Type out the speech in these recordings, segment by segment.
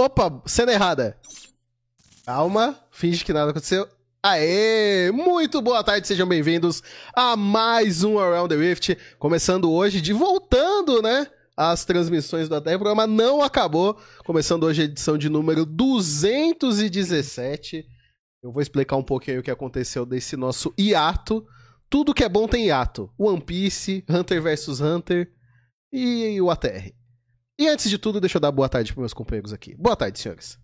Opa, cena errada. Calma, finge que nada aconteceu. Aê! Muito boa tarde, sejam bem-vindos a mais um Around the Rift. Começando hoje, de voltando, né? As transmissões do ATR. O programa não acabou. Começando hoje a edição de número 217. Eu vou explicar um pouquinho o que aconteceu desse nosso hiato. Tudo que é bom tem hiato. One Piece, Hunter vs Hunter e o ATR. E antes de tudo, deixa eu dar boa tarde para meus companheiros aqui. Boa tarde, senhores.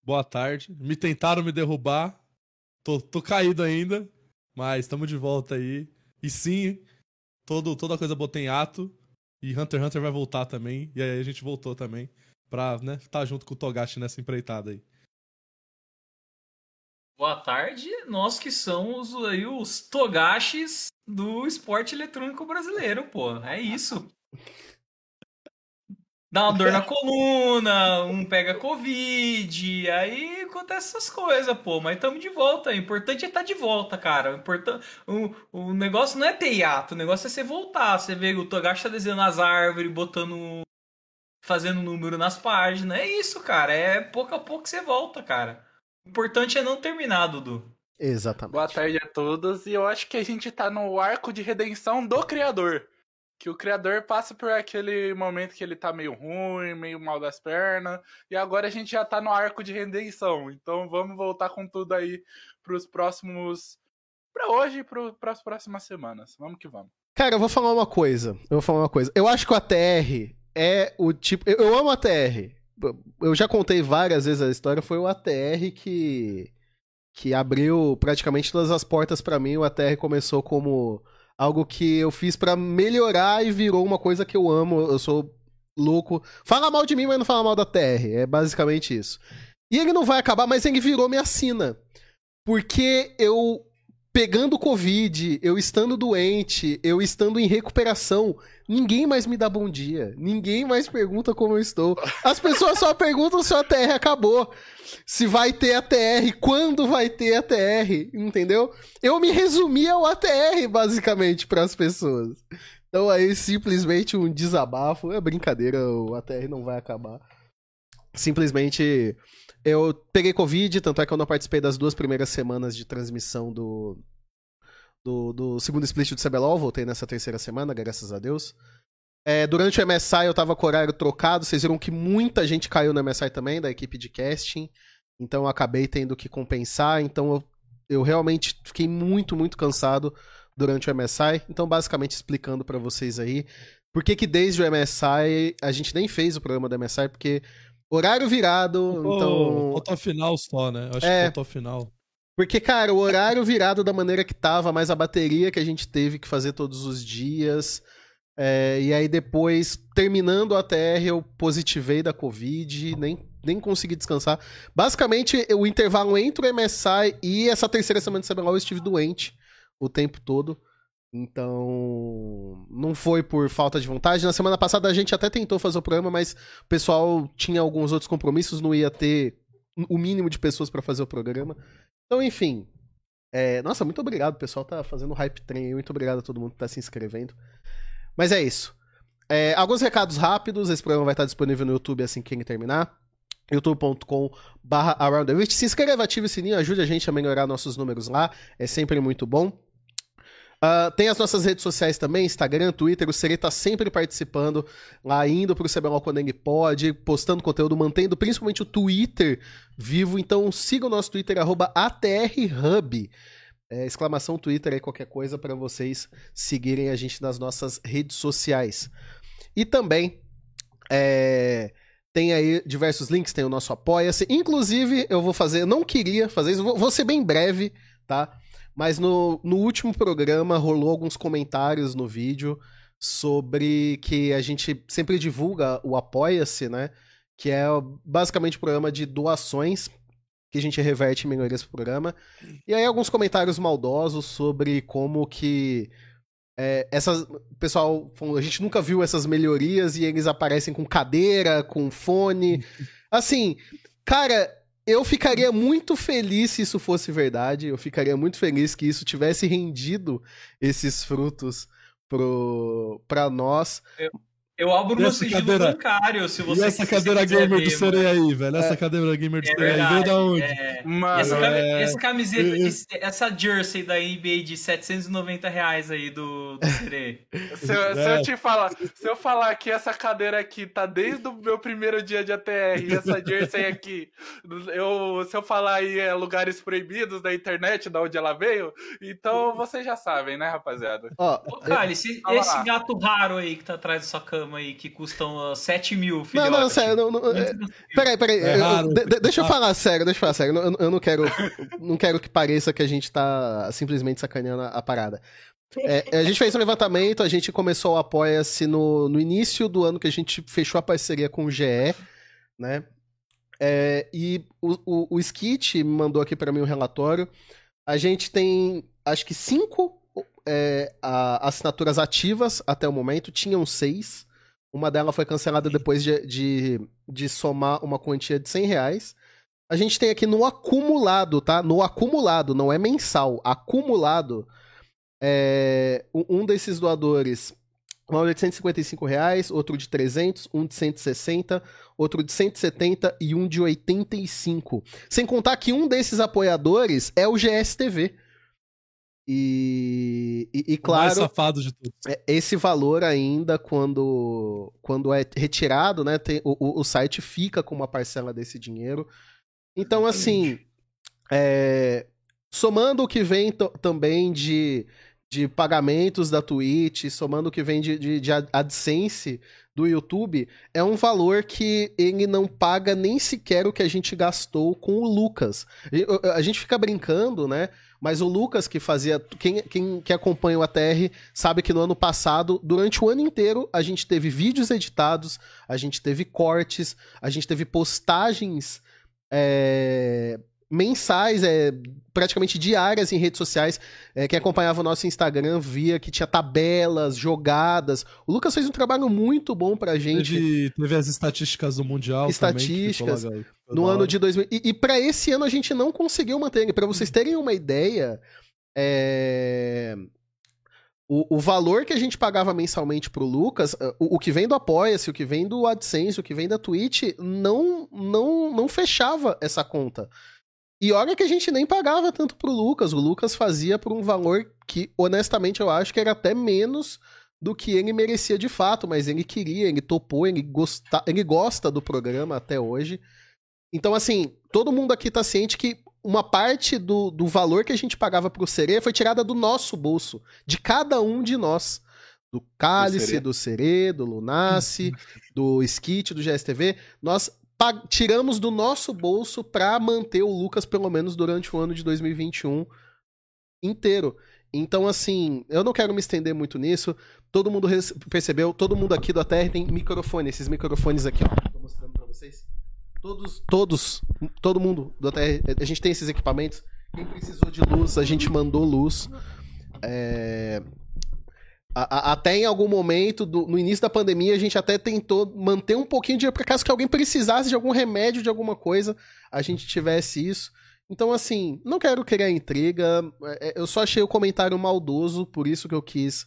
Boa tarde. Me tentaram me derrubar. Tô, tô caído ainda, mas estamos de volta aí. E sim, todo, toda coisa boa tem ato. E Hunter x Hunter vai voltar também. E aí a gente voltou também pra né, estar tá junto com o Togashi nessa empreitada aí. Boa tarde, nós que somos aí os Togashis do esporte eletrônico brasileiro, pô. É isso. Dá uma dor na coluna, um pega Covid, aí acontece essas coisas, pô. Mas estamos de volta. O importante é estar tá de volta, cara. O, importante, o, o negócio não é ter hiato, o negócio é você voltar. Você vê o Togashi tá desenhando as árvores, botando. fazendo número nas páginas. É isso, cara. É pouco a pouco você volta, cara. O importante é não terminar, Dudu. Exatamente. Boa tarde a todos. E eu acho que a gente tá no arco de redenção do criador. Que o criador passa por aquele momento que ele tá meio ruim, meio mal das pernas. E agora a gente já tá no arco de redenção. Então vamos voltar com tudo aí pros próximos. Pra hoje e pro, pras próximas semanas. Vamos que vamos. Cara, eu vou falar uma coisa. Eu vou falar uma coisa. Eu acho que o ATR é o tipo. Eu, eu amo a ATR eu já contei várias vezes a história, foi o ATR que que abriu praticamente todas as portas para mim. O ATR começou como algo que eu fiz para melhorar e virou uma coisa que eu amo. Eu sou louco. Fala mal de mim, mas não fala mal da TR. É basicamente isso. E ele não vai acabar, mas ele virou minha sina. Porque eu pegando Covid, eu estando doente, eu estando em recuperação, ninguém mais me dá bom dia. Ninguém mais pergunta como eu estou. As pessoas só perguntam se a TR acabou. Se vai ter ATR, quando vai ter ATR, entendeu? Eu me resumi ao ATR, basicamente, para as pessoas. Então aí, simplesmente um desabafo. É brincadeira, o ATR não vai acabar. Simplesmente eu peguei Covid, tanto é que eu não participei das duas primeiras semanas de transmissão do, do, do segundo split do CBLOL, voltei nessa terceira semana, graças a Deus. É, durante o MSI eu tava com horário trocado, vocês viram que muita gente caiu no MSI também, da equipe de casting, então eu acabei tendo que compensar, então eu, eu realmente fiquei muito, muito cansado durante o MSI, então basicamente explicando para vocês aí, por que que desde o MSI a gente nem fez o programa do MSI, porque Horário virado, oh, então. Faltou a final só, né? Acho é, que faltou a final. Porque, cara, o horário virado da maneira que tava, mais a bateria que a gente teve que fazer todos os dias. É, e aí depois, terminando a TR, eu positivei da Covid, nem, nem consegui descansar. Basicamente, o intervalo entre o MSI e essa terceira semana de CBLOL eu estive doente o tempo todo. Então, não foi por falta de vontade. Na semana passada a gente até tentou fazer o programa, mas o pessoal tinha alguns outros compromissos, não ia ter o mínimo de pessoas para fazer o programa. Então, enfim. É... Nossa, muito obrigado. O pessoal tá fazendo hype train. Muito obrigado a todo mundo que tá se inscrevendo. Mas é isso. É... Alguns recados rápidos. Esse programa vai estar disponível no YouTube assim que ele terminar youtube.com barra Se inscreva, ative o sininho, ajude a gente a melhorar nossos números lá, é sempre muito bom. Uh, tem as nossas redes sociais também, Instagram, Twitter, o Seri tá sempre participando lá, indo pro CBLOL quando ele pode, postando conteúdo, mantendo principalmente o Twitter vivo, então siga o nosso Twitter, ATRHub. É, exclamação Twitter aí, qualquer coisa para vocês seguirem a gente nas nossas redes sociais. E também é, tem aí diversos links, tem o nosso Apoia-se. Inclusive, eu vou fazer, não queria fazer isso, vou, vou ser bem breve, tá? Mas no, no último programa rolou alguns comentários no vídeo sobre que a gente sempre divulga o Apoia-se, né? Que é basicamente um programa de doações que a gente reverte em melhorias pro programa. E aí alguns comentários maldosos sobre como que é, essas pessoal a gente nunca viu essas melhorias e eles aparecem com cadeira, com fone. Assim, cara, eu ficaria muito feliz se isso fosse verdade. Eu ficaria muito feliz que isso tivesse rendido esses frutos pro, pra nós. Eu, Eu abro no essa sigilo cadeira- bancário, se você e essa se cadeira gamer ver, do Serei mano. aí, velho? Essa cadeira gamer do É Serei aí veio da onde? é. Mano, essa, é- essa camiseta, é- esse- essa jersey da NBA de 790 reais aí do, do Serê. se, eu- se É. eu te falar, se eu falar que essa cadeira aqui tá desde o meu primeiro dia de ATR e essa jersey aqui, eu, se eu falar aí é lugares proibidos da internet, da onde ela veio, então vocês já sabem, né, rapaziada? Ó, Ô, Cálice, Fala esse lá. gato raro aí que tá atrás da sua cama aí, que custam uh, 7 mil, não, filhote. não, sério, não, não, é- Peraí, peraí. É eu- raro. de- de- deixa eu falar sério, deixa eu falar sério. Eu, eu não quero. Não quero que pareça que a gente tá simplesmente sacaneando a, a parada. É, a gente fez um levantamento, a gente começou o Apoia-se no, no início do ano que a gente fechou a parceria com o GE, né? É, e o, o, o Skit mandou aqui pra mim um relatório. A gente tem, acho que cinco é, a- assinaturas ativas até o momento, tinham seis. Uma delas foi cancelada depois de, de, de somar uma quantia de 100 reais. A gente tem aqui no acumulado, tá? No acumulado, não é mensal. Acumulado, é, um desses doadores, um valor de 155 reais, outro de 300, um de 160, outro de 170 e um de 85. Sem contar que um desses apoiadores é o GSTV. E, e, e O mais claro, safado de todos. é, esse valor ainda, quando, quando é retirado, né, tem- o, o- site fica com uma parcela desse dinheiro. Então, assim, é, somando o que vem também de, de pagamentos da Twitch, somando o que vem de, de, de ad- AdSense do YouTube, é um valor que ele não paga nem sequer o que a gente gastou com o Lucas. A gente fica brincando, né? Mas o Lucas que fazia. Quem, quem que acompanha o ATR sabe que no ano passado, durante o ano inteiro, a gente teve vídeos editados, a gente teve cortes, a gente teve postagens é, mensais, é, praticamente diárias em redes sociais. É, quem acompanhava o nosso Instagram via que tinha tabelas, jogadas. O Lucas fez um trabalho muito bom pra gente. Teve, teve as estatísticas do Mundial Estatísticas. também. no ano de 2000. E, e para esse ano a gente não conseguiu manter. Para vocês terem uma ideia, é, o, o valor que a gente pagava mensalmente pro Lucas, eh, o, o que vem do Apoia-se, o que vem do AdSense, o que vem da Twitch, não, não, não fechava essa conta. E olha que a gente nem pagava tanto pro Lucas. O Lucas fazia por um valor que, honestamente, eu acho que era até menos do que ele merecia de fato, mas ele queria, ele topou, ele, gosta, ele gosta do programa até hoje. Então, assim, todo mundo aqui tá ciente que uma parte do, do valor que a gente pagava pro Serê foi tirada do nosso bolso, de cada um de nós. Do Cálice, Serê. do Serê, do Lunace, do Skit, do GSTV. Nós tiramos do nosso bolso pra manter o Lucas pelo menos durante o ano de 2021 inteiro. Então, assim, eu não quero me estender muito nisso. Todo mundo percebeu, todo mundo aqui do ATR tem microfone. Esses microfones aqui, ó. Tô mostrando pra vocês. Todos, todos, todo mundo do ATR, a gente tem esses equipamentos. Quem precisou de luz, a gente mandou luz. É, a- a- até em algum momento, do- no início da pandemia, a gente até tentou manter um pouquinho de dinheiro para caso que alguém precisasse de algum remédio, de alguma coisa, a gente tivesse isso. Então, assim, não quero criar intriga. é, é, Eu só achei o comentário maldoso, por isso que eu quis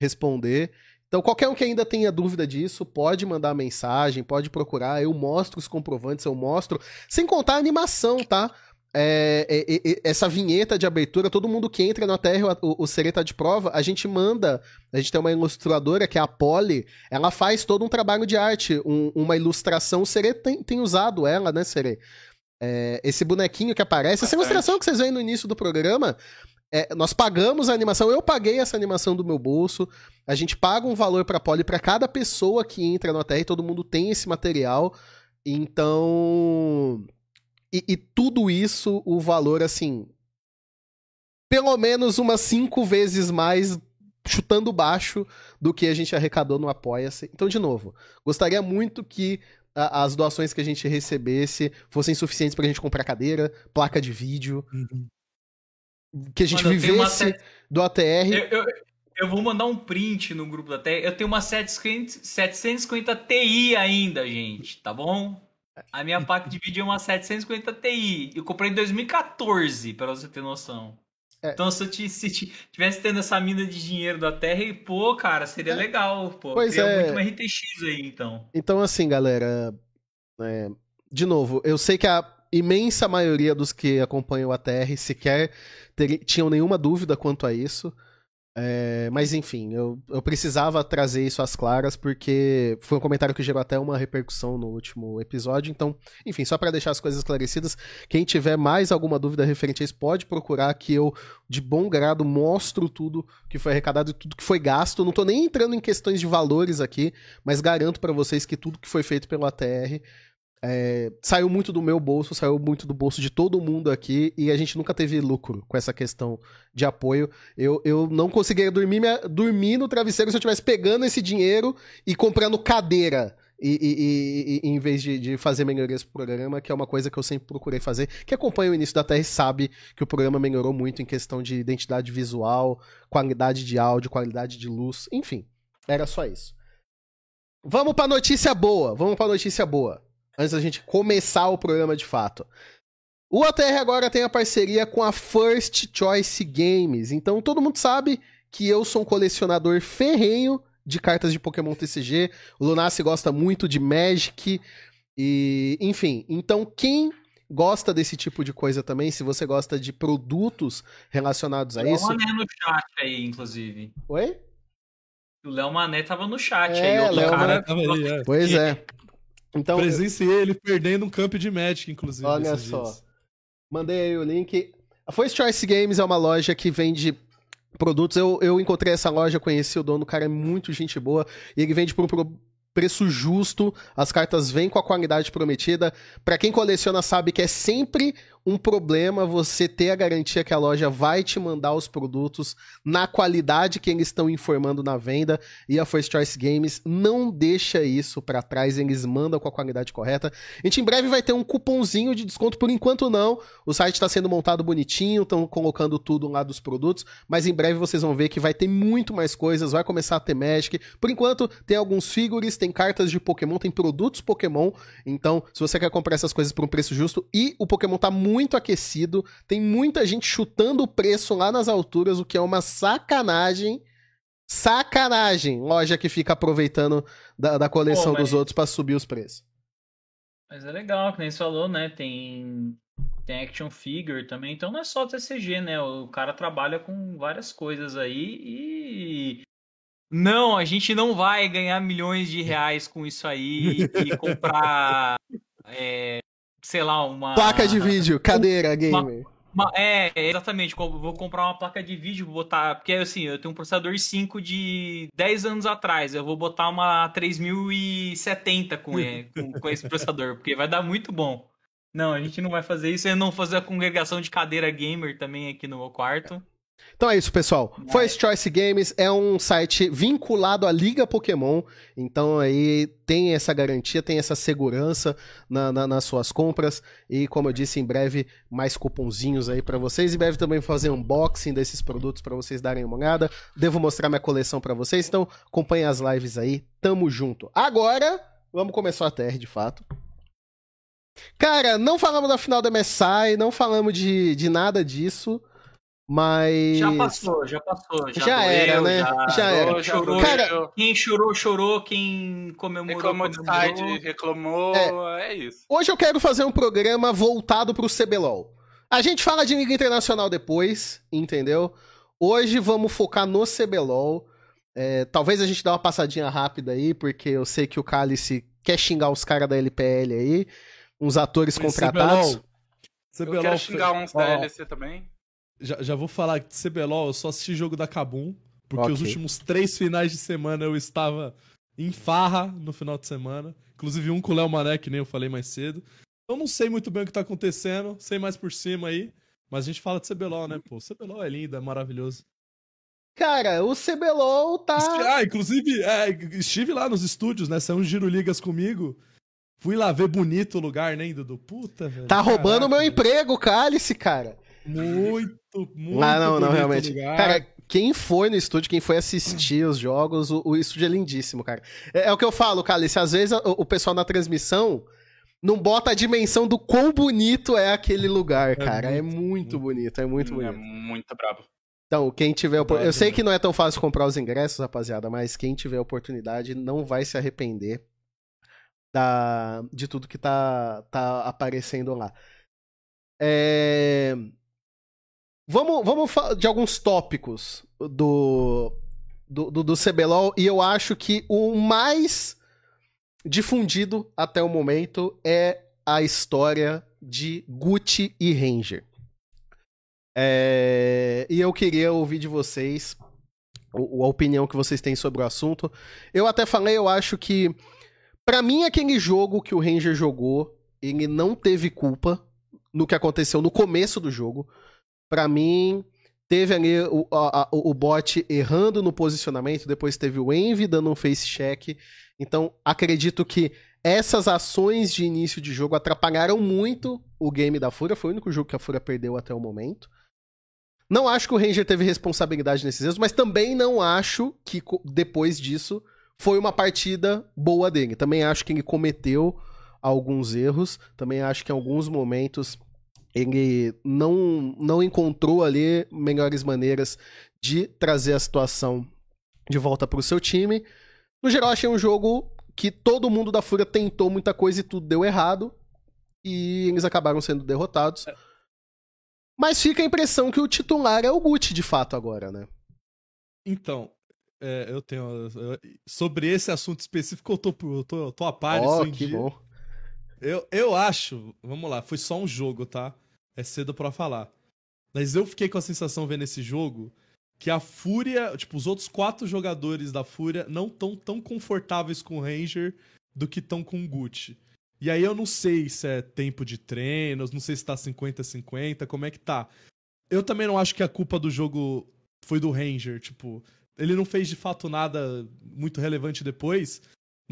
responder. Então, qualquer um que ainda tenha dúvida disso, pode mandar mensagem, pode procurar. Eu mostro os comprovantes, eu mostro. Sem contar a animação, tá? É, é, é, é, essa vinheta de abertura, todo mundo que entra no ATR, o, o Serê tá de prova, a gente manda. A gente tem uma ilustradora que é a Polly, ela faz todo um trabalho de arte, um- uma ilustração. O Serê tem, tem usado ela, né, Serê? É, esse bonequinho que aparece, essa ilustração que vocês veem no início do programa, é, nós pagamos a animação, eu paguei essa animação do meu bolso, a gente paga um valor pra Polly pra cada pessoa que entra no ATR, todo mundo tem esse material, então... E, e tudo isso, o valor, assim, pelo menos umas cinco vezes mais chutando baixo do que a gente arrecadou no Apoia-se. Então, de novo, gostaria muito que a- as doações que a gente recebesse fossem suficientes pra gente comprar cadeira, placa de vídeo, Uhum. que a gente Mano, vivesse set- do ATR. Eu, eu, eu vou mandar um print no grupo da TI. Eu tenho uma 750, 750 Ti ainda, gente, tá bom? A minha placa de vídeo é uma 750 Ti. Eu comprei em 2014, pra você ter noção. É. Então, se eu se ti- tivesse tendo essa mina de dinheiro da Terra, e, pô, cara, seria É. legal, pô. Pois Teria é. muito RTX aí, então. Então, assim, galera. é, de novo, eu sei que a imensa maioria dos que acompanham a TR sequer teri- tinham nenhuma dúvida quanto a isso. É, mas enfim, eu, eu precisava trazer isso às claras porque foi um comentário que gerou até uma repercussão no último episódio. Então, enfim, só para deixar as coisas esclarecidas, quem tiver mais alguma dúvida referente a isso, pode procurar que eu, de bom grado, mostro tudo que foi arrecadado e tudo que foi gasto. Não tô nem entrando em questões de valores aqui, mas garanto para vocês que tudo que foi feito pelo ATR é, saiu muito do meu bolso, saiu muito do bolso de todo mundo aqui e a gente nunca teve lucro com essa questão de apoio. Eu, eu não conseguiria dormir, minha- dormir no travesseiro se eu estivesse pegando esse dinheiro e comprando cadeira. E, e- e- e- em vez de, de fazer melhorias pro programa, que é uma coisa que eu sempre procurei fazer. Quem acompanha o início da TR sabe que o programa melhorou muito em questão de identidade visual, qualidade de áudio, qualidade de luz, enfim. Era só isso. Vamos pra notícia boa. Vamos pra notícia boa. Antes da gente começar o programa de fato. O ATR agora tem a parceria com a First Choice Games. Então todo mundo sabe que eu sou um colecionador ferrenho de cartas de Pokémon TCG. O Lunassi gosta muito de Magic. E, enfim, então quem gosta desse tipo de coisa também, se você gosta de produtos relacionados a O Léo isso. Mané no chat aí, inclusive. Oi? O Léo Mané tava no chat É, aí. outro Léo cara Mané. Pois é. Então, Presenciei ele perdendo um camp de Magic, inclusive. Olha só. dias. Mandei aí o link. A First Choice Games é uma loja que vende produtos. Eu, eu encontrei essa loja, conheci o dono, o cara é muito gente boa. E ele vende por um pro- preço justo. As cartas vêm com a qualidade prometida. Pra quem coleciona sabe que é sempre um problema você ter a garantia que a loja vai te mandar os produtos na qualidade que eles estão informando na venda. E a First Choice Games não deixa isso pra trás, eles mandam com a qualidade correta. A gente em breve vai ter um cupomzinho de desconto, por enquanto não. O site está sendo montado bonitinho, estão colocando tudo lá dos produtos, mas em breve vocês vão ver que vai ter muito mais coisas, vai começar a ter Magic. Por enquanto, tem alguns figures, tem cartas de Pokémon, tem produtos Pokémon. Então, se você quer comprar essas coisas por um preço justo, e o Pokémon tá muito aquecido, tem muita gente chutando o preço lá nas alturas, o que é uma sacanagem. Sacanagem! Loja que fica aproveitando da, da coleção Pô, mas- dos outros para subir os preços. Mas é legal, que nem você falou, né? Tem, tem action figure também. Então não é só TCG, né? O cara trabalha com várias coisas aí e. Não, a gente não vai ganhar milhões de reais com isso aí e comprar. é, sei lá, uma. Placa de vídeo, cadeira, uma- gamer. uma- é, exatamente. Vou comprar uma placa de vídeo, vou botar. Porque assim, eu tenho um processador 5 de 10 anos atrás. Eu vou botar uma 3070 com, ele- com, com esse processador, porque vai dar muito bom. Não, a gente não vai fazer isso. Eu não fazer a congregação de cadeira gamer também aqui no meu quarto. Então é isso, pessoal. First Choice Games é um site vinculado à Liga Pokémon. Então aí tem essa garantia, tem essa segurança na- na- nas suas compras. E como eu disse, em breve mais cupomzinhos aí pra vocês. Em breve também vou fazer unboxing desses produtos pra vocês darem uma olhada. Devo mostrar minha coleção pra vocês. Então acompanhem as lives aí. Tamo junto. Agora, vamos começar a TR de fato. Cara, não falamos da final da MSI, não falamos de, de nada disso. Mas. Já passou, já passou. Já, Já era, doeu, né? Já, Já era. Chorou, Cara, Quem chorou, chorou. Quem comemorou, Reclamou de comemorou. site, reclamou, é. isso. Hoje eu quero fazer um programa voltado pro CBLOL. A gente fala de Liga Internacional depois, entendeu? Hoje vamos focar no CBLOL. É, talvez a gente dê uma passadinha rápida aí, porque eu sei que o Cálice quer xingar os caras da LPL aí, uns atores Mas contratados. CBLOL, Eu CBLOL quero fe- xingar uns da LEC também. Já, já vou falar que de CBLOL, eu só assisti jogo da Kabum, porque Ok. os últimos três finais de semana eu estava em farra no final de semana. Inclusive um com o Léo Mané, que nem eu falei mais cedo. Eu não sei muito bem o que tá acontecendo, sei mais por cima aí. Mas a gente fala de CBLOL, né, pô? CBLOL é lindo, é maravilhoso. Cara, o CBLOL tá. Ah, inclusive, é, estive lá nos estúdios, né? Saiu um Giro Ligas comigo. Fui lá ver bonito o lugar, né, Dudu? Puta, velho. Tá roubando caraca, meu velho. emprego, Cálice, cara. Muito, muito Ah, não, não, realmente. lugar. Cara, quem foi no estúdio, quem foi assistir os jogos, o, o estúdio é lindíssimo, cara. É, é o que eu falo, Cálice, às vezes o, o pessoal na transmissão não bota a dimensão do quão bonito é aquele lugar, cara. é muito, muito, muito. bonito, é muito É bonito. muito brabo. Então, quem tiver opor- Verdade, Eu sei que não é tão fácil comprar os ingressos, rapaziada, mas quem tiver oportunidade não vai se arrepender da... de tudo que tá, tá aparecendo lá. É, Vamos, vamos falar de alguns tópicos do, do, do, do CBLOL, e eu acho que o mais difundido até o momento é a história de Gucci e Ranger. É, E eu queria ouvir de vocês a opinião que vocês têm sobre o assunto. Eu até falei, eu acho que pra mim aquele jogo que o Ranger jogou, ele não teve culpa no que aconteceu no começo do jogo. Pra mim, teve ali o, a- o bot errando no posicionamento, depois teve o Envy dando um face check. Então, acredito que essas ações de início de jogo atrapalharam muito o game da Fúria. Foi o único jogo que a Fúria perdeu até o momento. Não acho que o Ranger teve responsabilidade nesses erros, mas também não acho que depois disso foi uma partida boa dele. Também acho que ele cometeu alguns erros. Também acho que em alguns momentos ele não, não encontrou ali melhores maneiras de trazer a situação de volta para o seu time. No geral, achei um jogo que todo mundo da Fúria tentou muita coisa e tudo deu errado. E eles acabaram sendo derrotados. Mas fica a impressão que o titular é o Gucci, de fato, agora, né? Então, é, eu tenho. eu- sobre esse assunto específico, eu tô, eu tô, eu tô a par em que dia. bom. Eu, eu acho, vamos lá, foi só um jogo, tá? É cedo pra falar. Mas eu fiquei com a sensação vendo esse jogo que a Fúria, tipo, os outros quatro jogadores da Fúria não tão tão confortáveis com o Ranger do que estão com o Gucci. E aí eu não sei se é tempo de treinos, não sei se tá 50-50, como é que tá. Eu também não acho que a culpa do jogo foi do Ranger, tipo, ele não fez de fato nada muito relevante depois,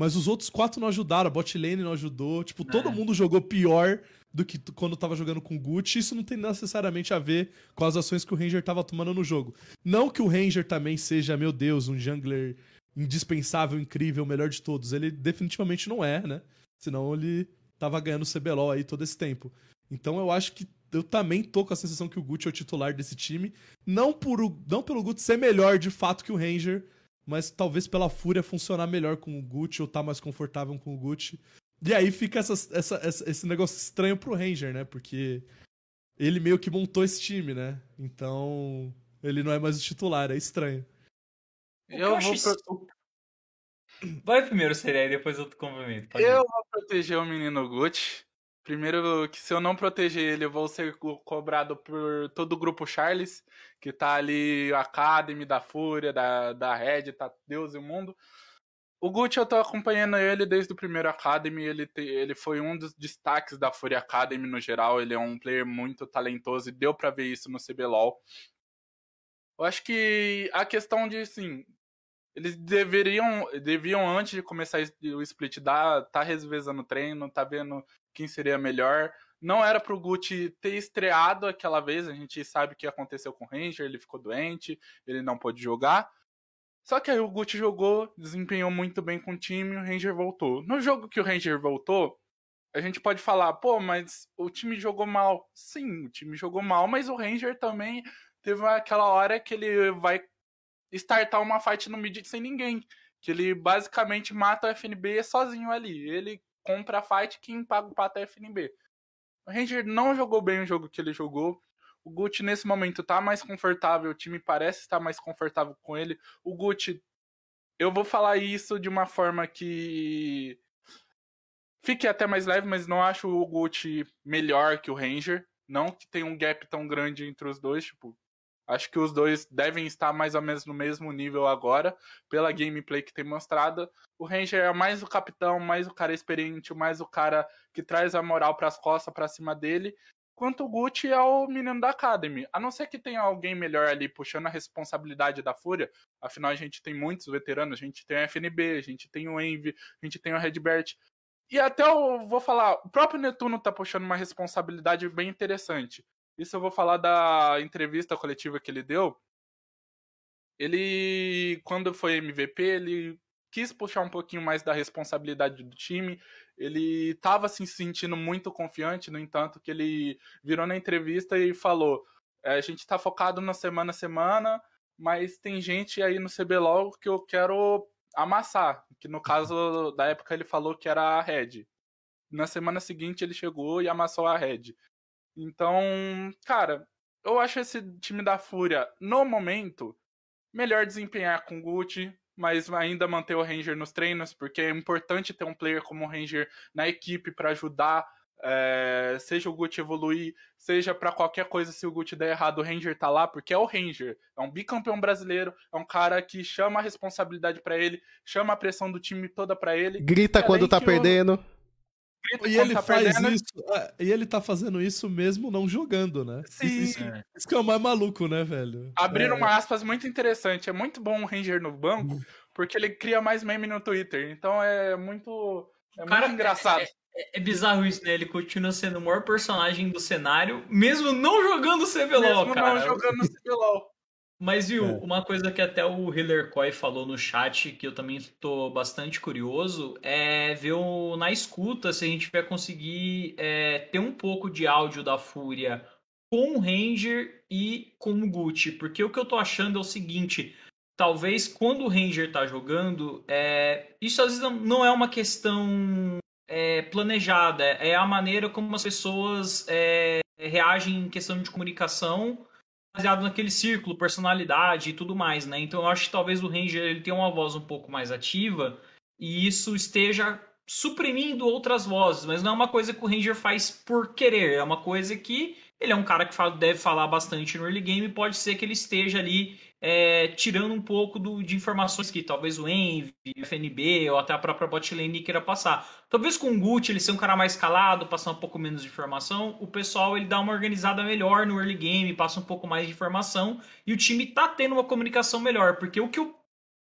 mas os outros quatro não ajudaram, a bot lane não ajudou, tipo, todo É. mundo jogou pior do que quando tava jogando com o Gucci, isso não tem necessariamente a ver com as ações que o Ranger tava tomando no jogo. Não que o Ranger também seja, meu Deus, um jungler indispensável, incrível, melhor de todos, ele definitivamente não é, né? Senão ele tava ganhando o CBLOL aí todo esse tempo. Então eu acho que eu também tô com a sensação que o Gucci é o titular desse time. Não, por não pelo Gucci ser melhor de fato que o Ranger, mas talvez pela Fúria funcionar melhor com o Gucci ou tá mais confortável com o Gucci. E aí fica essas- essa- essa- esse negócio estranho pro Ranger, né? Porque ele meio que montou esse time, né? Então ele não é mais o titular, é estranho. Eu acho vou isso- Vai primeiro, Seria, e depois eu complemento. Pode Eu ir. vou proteger o menino Gucci. Primeiro, que se eu não proteger ele, eu vou ser co- cobrado por todo o grupo Charles, que tá ali, Academy da Fúria, da, da Red, tá Deus e o mundo. O Gucci, eu tô acompanhando ele desde o primeiro Academy, ele, te- ele foi um dos destaques da Fúria Academy no geral, ele é um player muito talentoso e deu pra ver isso no CBLOL. Eu acho que a questão de, assim, eles deveriam, deviam antes de começar o split dar, tá revezando o treino, tá vendo quem seria melhor. Não era pro Gucci ter estreado aquela vez, a gente sabe o que aconteceu com o Ranger, ele ficou doente, ele não pôde jogar. Só que aí o Gucci jogou, desempenhou muito bem com o time, o Ranger voltou. No jogo que o Ranger voltou, a gente pode falar, pô, mas o time jogou mal. Sim, o time jogou mal, mas o Ranger também teve aquela hora que ele vai startar uma fight no mid sem ninguém. Que ele basicamente mata o FNB sozinho ali. Ele compra a fight, quem paga o pato é o FNB. O Ranger não jogou bem o jogo que ele jogou. O Gucci nesse momento tá mais confortável, o time parece estar mais confortável com ele. O Gucci, eu vou falar isso de uma forma que fique até mais leve, mas não acho o Gucci melhor que o Ranger. Não que tenha um gap tão grande entre os dois, tipo, Acho que os dois devem estar mais ou menos no mesmo nível agora, pela gameplay que tem mostrado. O Ranger é mais o capitão, mais o cara experiente, mais o cara que traz a moral pras costas, pra cima dele. Quanto o Gucci é o menino da Academy. A não ser que tenha alguém melhor ali puxando a responsabilidade da Fúria. Afinal, a gente tem muitos veteranos. A gente tem o FNB, a gente tem o Envy, a gente tem o Redbert. E até eu vou falar, o próprio Netuno tá puxando uma responsabilidade bem interessante. Isso eu vou falar da entrevista coletiva que ele deu. Ele, quando foi MVP, ele quis puxar um pouquinho mais da responsabilidade do time. Ele estava se sentindo muito confiante, no entanto, que ele virou na entrevista e falou: é, a gente está focado na semana a semana, mas tem gente aí no CBLOL que eu quero amassar. Que no caso da época ele falou que era a Red. Na semana seguinte ele chegou e amassou a Red. Então, cara, eu acho esse time da Fúria, no momento, melhor desempenhar com o Gucci, mas ainda manter o Ranger nos treinos, porque é importante ter um player como o Ranger na equipe para ajudar, é, seja o Gucci evoluir, seja para qualquer coisa se o Gucci der errado, o Ranger tá lá, porque é o Ranger, é um bicampeão brasileiro, é um cara que chama a responsabilidade para ele, chama a pressão do time toda para ele. Grita quando tá perdendo. O E ele tá faz perdendo. isso. é, E ele tá fazendo isso mesmo não jogando, né? Sim. Isso, isso que é o mais maluco, né, velho? Abriram É. uma aspas muito interessante. É muito bom o Ranger no banco, porque ele cria mais meme no Twitter. Então é muito. É Cara, muito engraçado. É, é bizarro isso, né? Ele continua sendo o maior personagem do cenário, mesmo não jogando CBLOL, Mesmo cara. não jogando CBLOL. Mas viu, É. uma coisa que até o Hiller Coy falou no chat, que eu também tô bastante curioso, é ver o- na escuta se a gente vai conseguir é, ter um pouco de áudio da Fúria com o Ranger e com o Gucci. Porque o que eu tô achando é o seguinte. Talvez quando o Ranger tá jogando, é, isso às vezes não- não é uma questão é, planejada, é a maneira como as pessoas é, reagem em questão de comunicação baseado naquele círculo, personalidade e tudo mais, né? Então eu acho que talvez o Ranger ele tenha uma voz um pouco mais ativa e isso esteja suprimindo outras vozes, mas não é uma coisa que o Ranger faz por querer, é uma coisa que ele é um cara que fala- deve falar bastante no early game, pode ser que ele esteja ali é, tirando um pouco do- de informações que talvez o Envy, o FNB ou até a própria botlane queira passar. Talvez com o Gucci ele ser um cara mais calado, passar um pouco menos de informação, o pessoal ele dá uma organizada melhor no early game, passa um pouco mais de informação e o time tá tendo uma comunicação melhor, porque o que o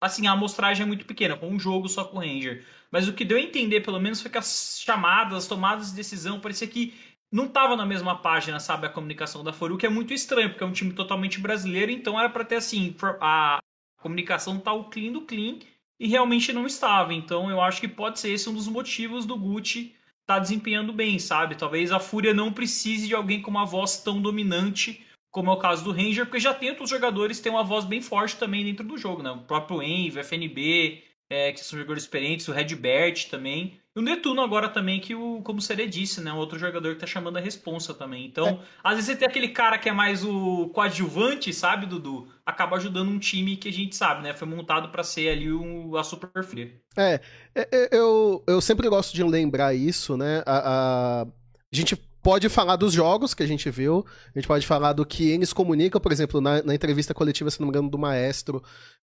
assim, a amostragem é muito pequena, com um jogo só com o Ranger. Mas o que deu a entender, pelo menos, foi que as chamadas, as tomadas de decisão, parecia que não tava na mesma página, sabe, a comunicação da Foru, que é muito estranho, porque é um time totalmente brasileiro, então era para ter assim, a comunicação tá o clean do clean e realmente não estava. Então eu acho que pode ser esse um dos motivos do Gucci tá desempenhando bem, sabe? Talvez a Fúria não precise de alguém com uma voz tão dominante como é o caso do Ranger, porque já tem outros jogadores que têm uma voz bem forte também dentro do jogo, né? O próprio Envy, FNB, é, que são jogadores experientes, o Redbert também. E o Netuno agora também, que o, como o Sere disse, né? Um outro jogador que tá chamando a responsa também. Então, às vezes você tem aquele cara que é mais o coadjuvante, sabe, Dudu? Acaba ajudando um time que a gente sabe, né? Foi montado para ser ali o, a Super Fúria. É, é, é, eu, eu sempre gosto de lembrar isso, né? A, a, a gente pode falar dos jogos que a gente viu, a gente pode falar do que eles comunicam, por exemplo, na, na entrevista coletiva, se não me engano, do Maestro,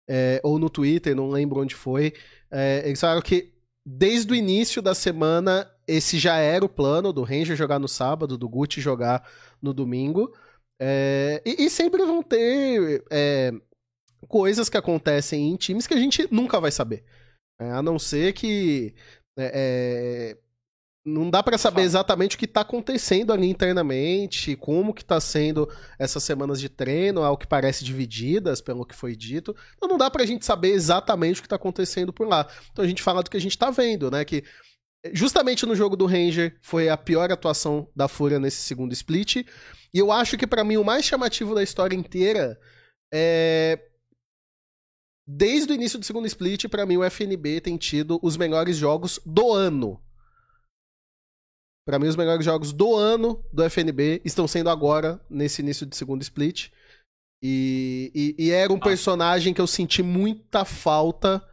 é, ou no Twitter, não lembro onde foi. É, eles falaram que desde o início da semana, esse já era o plano do Ranger jogar no sábado, do Gucci jogar no domingo. É, e, e, sempre vão ter é, coisas que acontecem em times que a gente nunca vai saber. É, a não ser que. Não dá para saber exatamente o que tá acontecendo ali internamente, como que tá sendo essas semanas de treino, ao que parece divididas, pelo que foi dito. Então não dá pra gente saber exatamente o que tá acontecendo por lá. Então a gente fala do que a gente tá vendo, né? Que justamente no jogo do Ranger foi a pior atuação da Fúria nesse segundo split. E eu acho que para mim o mais chamativo da história inteira é desde o início do segundo split, para mim o FNB tem tido os melhores jogos do ano. Para mim, os melhores jogos do ano do FNB estão sendo agora, nesse início de segundo split. E, e, e era um ah. personagem que eu senti muita falta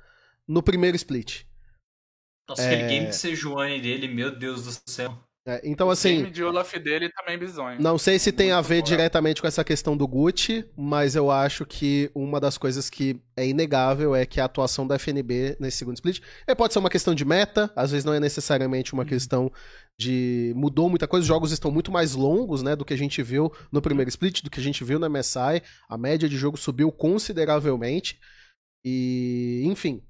no primeiro split. Nossa, é... aquele game de Sejuani dele, meu Deus do céu. É, então, assim. O game de Olaf dele também bizonho. Não sei se tem a ver diretamente com essa questão do Gucci, mas eu acho que uma das coisas que é inegável é que a atuação da FNB nesse segundo split é, pode ser uma questão de meta, às vezes não é necessariamente uma questão de. mudou muita coisa, os jogos estão muito mais longos, né, do que a gente viu no primeiro split, do que a gente viu no MSI. A média de jogo subiu consideravelmente. E, enfim,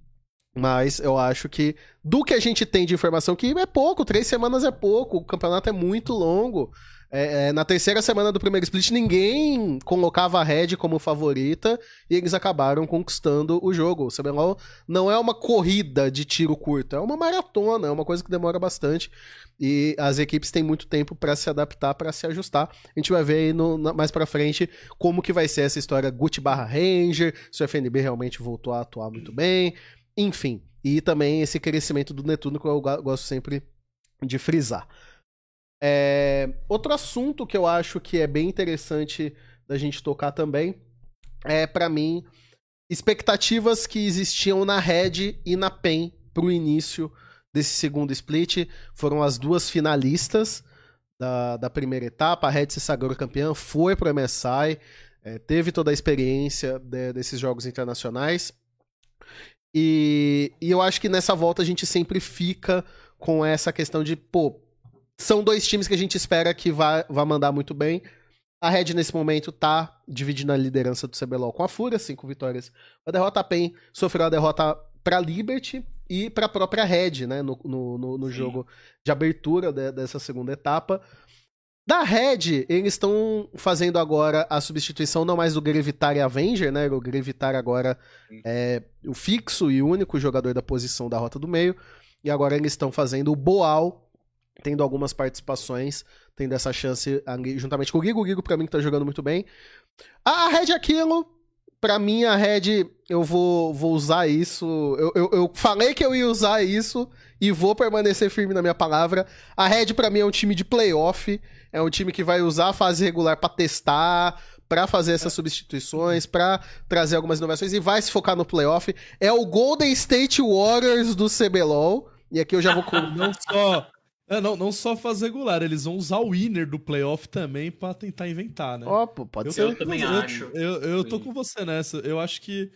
mas eu acho que do que a gente tem de informação, que é pouco, três semanas é pouco, o campeonato é muito longo. É, é, na terceira semana do primeiro split, ninguém colocava a Red como favorita e eles acabaram conquistando o jogo. O CBLOL não é uma corrida de tiro curto, é uma maratona, é uma coisa que demora bastante e as equipes têm muito tempo para se adaptar, para se ajustar. A gente vai ver aí no, mais para frente como que vai ser essa história Gucci barra Ranger, se o FNB realmente voltou a atuar muito bem, enfim. E também esse crescimento do Netuno que eu gosto sempre de frisar. É, outro assunto que eu acho que é bem interessante da gente tocar também é, para mim, expectativas que existiam na Red e na PEN pro início desse segundo split. Foram as duas finalistas da, da primeira etapa. A Red se sagrou campeã, foi pro MSI, é, teve toda a experiência de, desses jogos internacionais. E, e eu acho que nessa volta a gente sempre fica com essa questão de, pô, são dois times que a gente espera que vá, vá mandar muito bem. A Red, nesse momento, tá dividindo a liderança do CBLOL com a Fúria, cinco vitórias. A derrota a PEN sofreu a derrota pra Liberty e pra própria Red, né, no, no, no, no jogo de abertura de, dessa segunda etapa. Da Red, eles estão fazendo agora a substituição não mais do Grevitar e Avenger, né? O Grevitar agora é o fixo e único jogador da posição da rota do meio. E agora eles estão fazendo o Boal tendo algumas participações, tendo essa chance juntamente com o Gigo. O Gigo, pra mim, que tá jogando muito bem. A Red é aquilo. Pra mim, a Red, eu vou, vou usar isso. Eu, eu, eu, falei que eu ia usar isso e vou permanecer firme na minha palavra. A Red, pra mim, é um time de playoff. É um time que vai usar a fase regular para testar, para fazer essas substituições, para trazer algumas inovações e vai se focar no playoff. É o Golden State Warriors do CBLOL. E aqui eu já vou. não só é, não, não só fase regular, eles vão usar o winner do playoff também para tentar inventar, né? Ó, oh, pode eu ser. Eu também eu, acho. Eu, eu, eu tô com você nessa. Eu acho que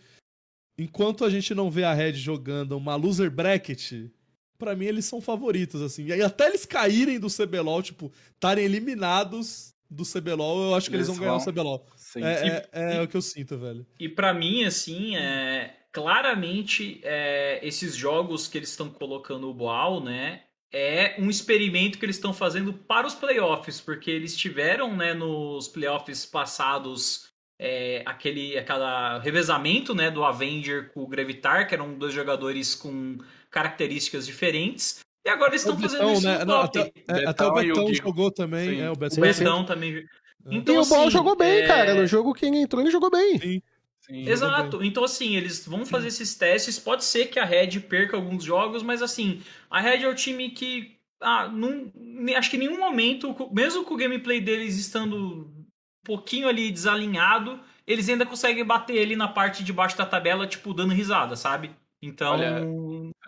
enquanto a gente não vê a Red jogando uma loser bracket, para mim eles são favoritos, assim. E até eles caírem do CBLOL, tipo, estarem eliminados do CBLOL, eu acho que eles, eles vão ganhar o CBLOL. Sim. É, e, é, é, e, o que eu sinto, velho. E para mim, assim, é, claramente, é, esses jogos que eles estão colocando o Boal, né? é um experimento que eles estão fazendo para os playoffs, porque eles tiveram, né, nos playoffs passados é, aquele aquela revezamento, né, do Avenger com o Gravitar, que eram dois jogadores com características diferentes. E agora eles estão fazendo isso né? Não, até, é, até, o Betão jogou também, é, o Betão, o Betão também. Então, e o Ball assim, jogou bem, é... cara. No jogo quem entrou, ele jogou bem. Sim. Sim, Exato. Então, assim, eles vão fazer esses testes. Pode ser que a Red perca alguns jogos, mas, assim, a Red é o time que. Ah, num, acho que em nenhum momento, mesmo com o gameplay deles estando um pouquinho ali desalinhado, eles ainda conseguem bater ele na parte de baixo da tabela, tipo, dando risada, sabe? Então, Olha,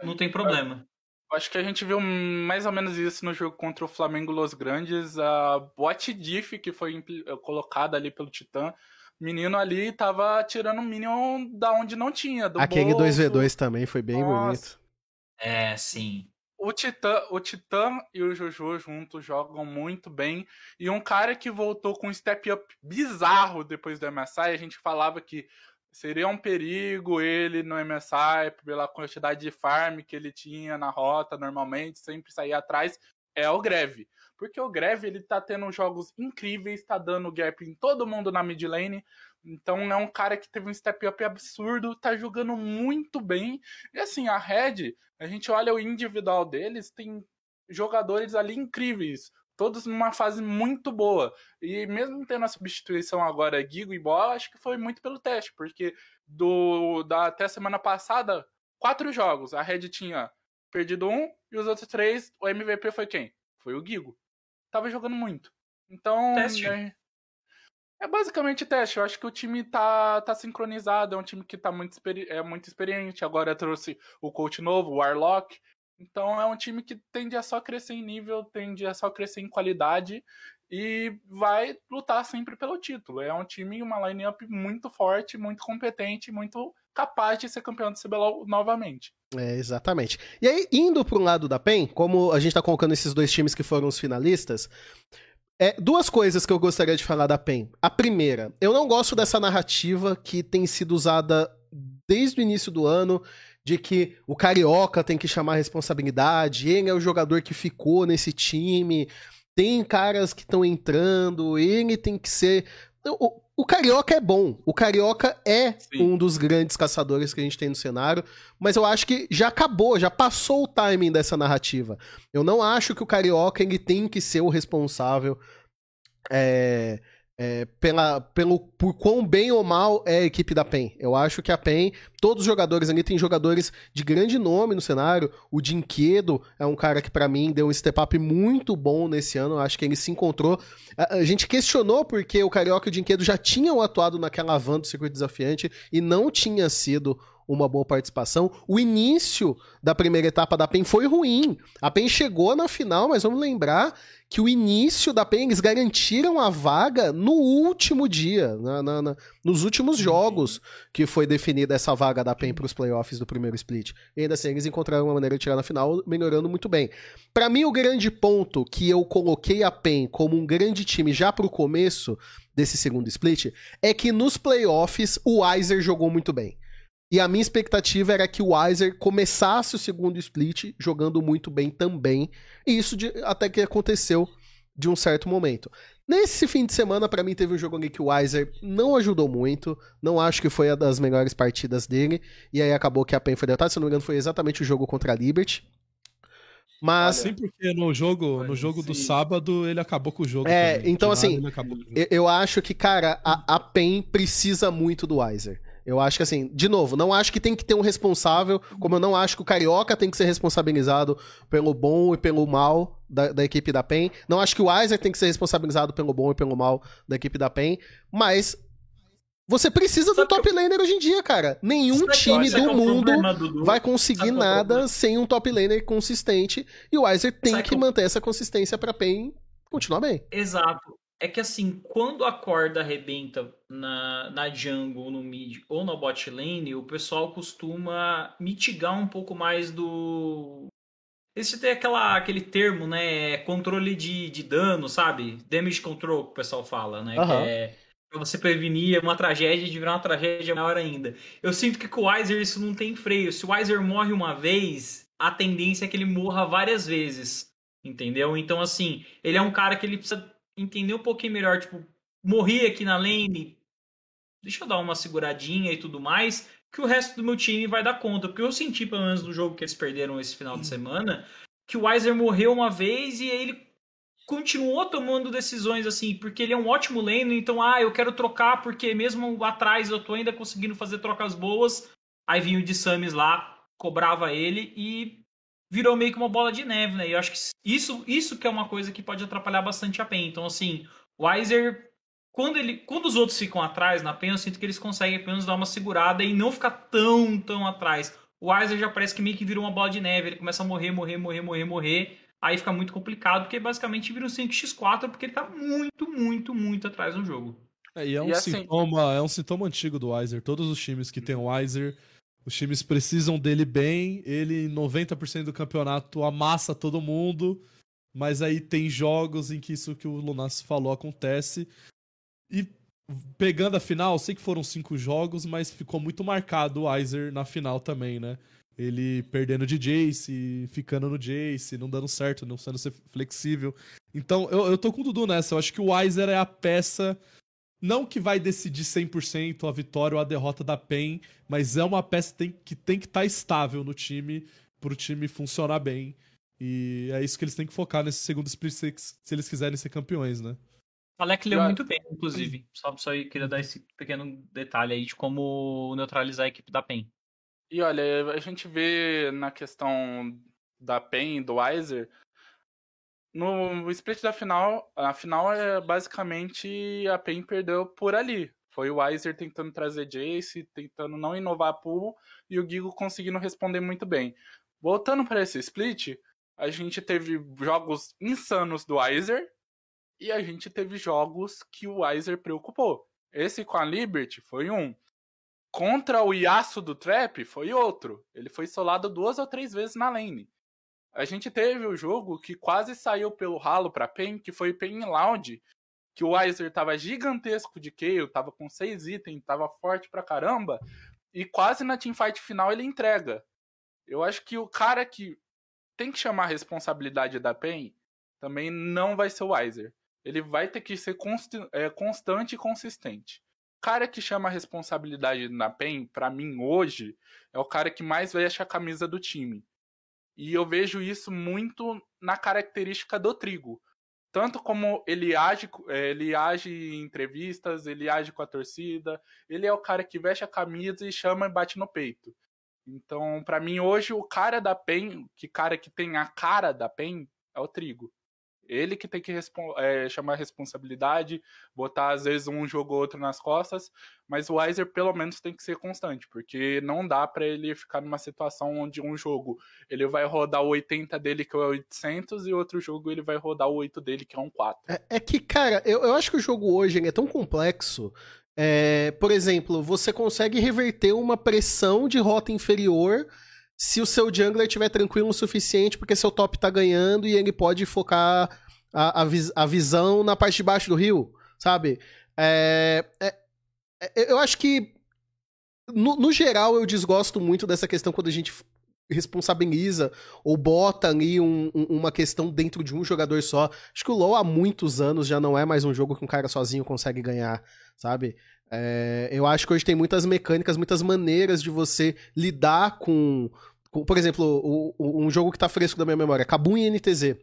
não tem problema. Acho que a gente viu mais ou menos isso no jogo contra o Flamengo Los Grandes. A bot diff que foi colocada ali pelo Titã menino ali tava tirando um Minion da onde não tinha. Do Aquele bolso. 2v2 também foi bem Nossa. bonito. É, sim. O Titã, o Titã e o Jojo juntos jogam muito bem. E um cara que voltou com um step up bizarro depois do MSI, a gente falava que seria um perigo ele no MSI pela quantidade de farm que ele tinha na rota normalmente, sempre sair atrás, é o Greve. Porque o Greve, ele tá tendo jogos incríveis, tá dando gap em todo mundo na mid lane. Então é um cara que teve um step up absurdo, tá jogando muito bem. E assim, a Red, a gente olha o individual deles, tem jogadores ali incríveis, todos numa fase muito boa. E mesmo tendo a substituição agora Gigo e Bola, acho que foi muito pelo teste, porque do da até semana passada, quatro jogos, a Red tinha perdido um e os outros três, o MVP foi quem? Foi o Gigo tava jogando muito. Então. Teste. É, é basicamente teste. Eu acho que o time tá, tá sincronizado. É um time que tá muito, é muito experiente. Agora trouxe o coach novo, o Warlock. Então é um time que tende a só crescer em nível, tende a só crescer em qualidade e vai lutar sempre pelo título. É um time, uma line-up muito forte, muito competente, muito capaz de ser campeão do CBLOL novamente. É, exatamente. E aí, indo para um lado da PEN, como a gente está colocando esses dois times que foram os finalistas, é, duas coisas que eu gostaria de falar da PEN. A primeira, eu não gosto dessa narrativa que tem sido usada desde o início do ano, de que o Carioca tem que chamar a responsabilidade, ele é o jogador que ficou nesse time, tem caras que estão entrando, ele tem que ser. O, o Carioca é bom. O Carioca é Sim. um dos grandes caçadores que a gente tem no cenário, mas eu acho que já acabou, já passou o timing dessa narrativa. Eu não acho que o Carioca ele tem que ser o responsável é, é, pela, pelo, por quão bem ou mal é a equipe da PEN. Eu acho que a PEN, todos os jogadores ali, tem jogadores de grande nome no cenário. O Dinquedo é um cara que, pra mim, deu um step up muito bom nesse ano. Eu acho que ele se encontrou. A, a gente questionou porque o Carioca e o Dinquedo já tinham atuado naquela van do circuito desafiante e não tinha sido uma boa participação. O início da primeira etapa da PEN foi ruim. A PEN chegou na final, mas vamos lembrar que o início da PEN, eles garantiram a vaga no último dia, na, na- na- nos últimos jogos que foi definida essa vaga da PEN para os playoffs do primeiro split. E ainda assim, eles encontraram uma maneira de tirar na final, melhorando muito bem. Para mim, o grande ponto que eu coloquei a PEN como um grande time já pro começo desse segundo split é que nos playoffs o Weiser jogou muito bem. E a minha expectativa era que o Weiser começasse o segundo split jogando muito bem também. E isso de- até que aconteceu de um certo momento. Nesse fim de semana, pra mim, teve um jogo ali que o Weiser não ajudou muito. Não acho que foi a das melhores partidas dele. E aí acabou que a PEN foi derrotada. Se eu não me engano, foi exatamente o jogo contra a Liberty. Mas. Sim, porque no jogo, no jogo do sábado ele acabou com o jogo. É, também. então, nada, assim. Eu, eu acho que, cara, a, a PEN precisa muito do Weiser. Eu acho que, assim, de novo, não acho que tem que ter um responsável, como eu não acho que o Carioca tem que ser responsabilizado pelo bom e pelo mal da, da equipe da PEN. Não acho que o Weiser tem que ser responsabilizado pelo bom e pelo mal da equipe da PEN. Mas você precisa do Sabe top laner hoje em dia, cara. Nenhum Sabe time é do o mundo problema, vai conseguir é nada sem um top laner consistente. E o Weiser tem Sabe que qual- manter essa consistência pra PEN continuar bem. Exato. É que assim, quando a corda arrebenta na, na jungle, ou no mid ou na bot lane, o pessoal costuma mitigar um pouco mais do. Esse tem aquela, aquele termo, né? Controle de, de dano, sabe? Damage control que o pessoal fala, né? Aham. Que é pra você prevenir uma tragédia de virar uma tragédia maior ainda. Eu sinto que com o Weiser isso não tem freio. Se o Weiser morre uma vez, a tendência é que ele morra várias vezes. Entendeu? Então, assim, ele é um cara que ele precisa entender um pouquinho melhor. Tipo, morri aqui na lane, deixa eu dar uma seguradinha e tudo mais, que o resto do meu time vai dar conta. Porque eu senti, pelo menos no jogo que eles perderam esse final de semana, que o Weiser morreu uma vez e ele continuou tomando decisões assim, porque ele é um ótimo lane, então, ah, eu quero trocar porque mesmo atrás eu tô ainda conseguindo fazer trocas boas. Aí vinha o de Samis lá, cobrava ele e virou meio que uma bola de neve, né? E eu acho que isso, isso que é uma coisa que pode atrapalhar bastante a PEN. Então, assim, o Weiser, quando, ele, quando os outros ficam atrás na PEN, eu sinto que eles conseguem apenas dar uma segurada e não ficar tão, tão atrás. O Weiser já parece que meio que virou uma bola de neve, ele começa a morrer, morrer, morrer, morrer, morrer. Aí fica muito complicado, porque basicamente vira um 5x4, porque ele tá muito, muito, muito atrás no jogo. É, e é um E assim- sintoma, é um sintoma antigo do Weiser. Todos os times que tem o Weiser, os times precisam dele bem. Ele, 90% do campeonato, amassa todo mundo. Mas aí tem jogos em que isso que o Lunas falou acontece. E pegando a final, sei que foram cinco jogos, mas ficou muito marcado o Weiser na final também, né? Ele perdendo de Jace, ficando no Jace, não dando certo, não sendo flexível. Então, eu, eu tô com o Dudu nessa. Eu acho que o Weiser é a peça não que vai decidir 100% a vitória ou a derrota da PEN, mas é uma peça que tem que tem que estar estável no time pro time funcionar bem. E é isso que eles têm que focar nesse segundo split se, se eles quiserem ser campeões, né? Alec leu muito bem, inclusive. Só, só queria dar esse pequeno detalhe aí de como neutralizar a equipe da PEN. E olha, a gente vê na questão da PEN, do Weiser, no split da final, a final é basicamente a PEN perdeu por ali. Foi o Weiser tentando trazer Jace, tentando não inovar a pool, e o Gigo conseguindo responder muito bem. Voltando para esse split, a gente teve jogos insanos do Weiser, e a gente teve jogos que o Weiser preocupou. Esse com a Liberty foi um. Contra o Yasuo do Trap foi outro. Ele foi solado duas ou três vezes na lane. A gente teve o jogo que quase saiu pelo ralo pra PEN, que foi PEN Loud, que o Weiser tava gigantesco de Kayle, tava com seis itens, tava forte pra caramba, e quase na teamfight final ele entrega. Eu acho que o cara que tem que chamar a responsabilidade da PEN também não vai ser o Weiser. Ele vai ter que ser é, constante e consistente. O cara que chama a responsabilidade na PEN, para mim, hoje, é o cara que mais veste a camisa do time. E eu vejo isso muito na característica do Trigo. Tanto como ele age, é, ele age em entrevistas, ele age com a torcida, ele é o cara que veste a camisa e chama e bate no peito. Então, para mim, hoje, o cara da PEN, que cara que tem a cara da PEN, é o Trigo. Ele que tem que é, chamar a responsabilidade, botar às vezes um jogo ou outro nas costas, mas o Weiser pelo menos tem que ser constante, porque não dá para ele ficar numa situação onde um jogo ele vai rodar o 80 dele, que é o 800, e outro jogo ele vai rodar o 8 dele, que é um 4. É, é que, cara, eu, eu acho que o jogo hoje é tão complexo. É, por exemplo, você consegue reverter uma pressão de rota inferior se o seu jungler estiver tranquilo o suficiente, porque seu top tá ganhando e ele pode focar a, a, a visão na parte de baixo do rio, sabe? É, é, é, eu acho que, no, no geral, eu desgosto muito dessa questão quando a gente responsabiliza ou bota ali um, um, uma questão dentro de um jogador só. Acho que o LoL há muitos anos já não é mais um jogo que um cara sozinho consegue ganhar, sabe? É, eu acho que hoje tem muitas mecânicas, muitas maneiras de você lidar com. com por exemplo, o, o, um jogo que tá fresco da minha memória, Kabum e NTZ.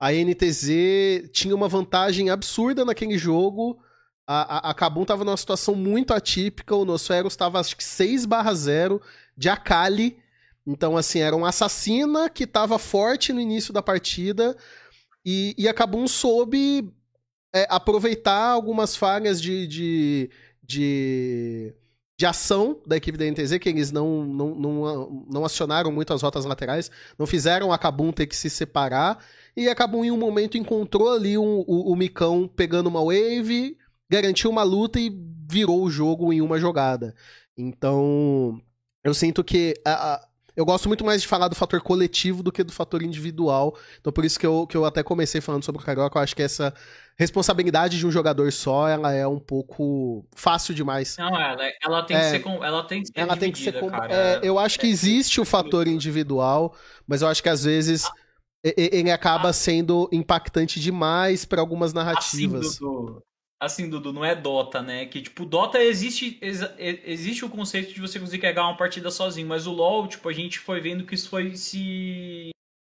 A NTZ tinha uma vantagem absurda naquele jogo. A, a, a Kabum tava numa situação muito atípica, o Nosferos estava acho que 6 0 de Akali. Então, assim, era um assassina que tava forte no início da partida. E, e a Kabum soube é, aproveitar algumas falhas de, de, de, de, ação da equipe da NTZ, que eles não, não, não, não acionaram muito as rotas laterais, não fizeram a Kabum ter que se separar, e a Kabum em um momento encontrou ali um, o, o Micão pegando uma wave, garantiu uma luta e virou o jogo em uma jogada. Então, eu sinto que a, a eu gosto muito mais de falar do fator coletivo do que do fator individual. Então, por isso que eu, que eu até comecei falando sobre o Carioca. Eu acho que essa responsabilidade de um jogador só, ela é um pouco fácil demais. Não, ela, ela tem é, que ser com, ela tem que ser ela tem que ser com, é, eu acho que é, existe o fator individual, mas eu acho que às vezes ah, ele acaba ah, sendo impactante demais para algumas narrativas. Assim, Dudu, assim, Dudu, não é Dota, né? Que, tipo, Dota existe, ex, existe o conceito de você conseguir carregar uma partida sozinho, mas o LoL, tipo, a gente foi vendo que isso foi se...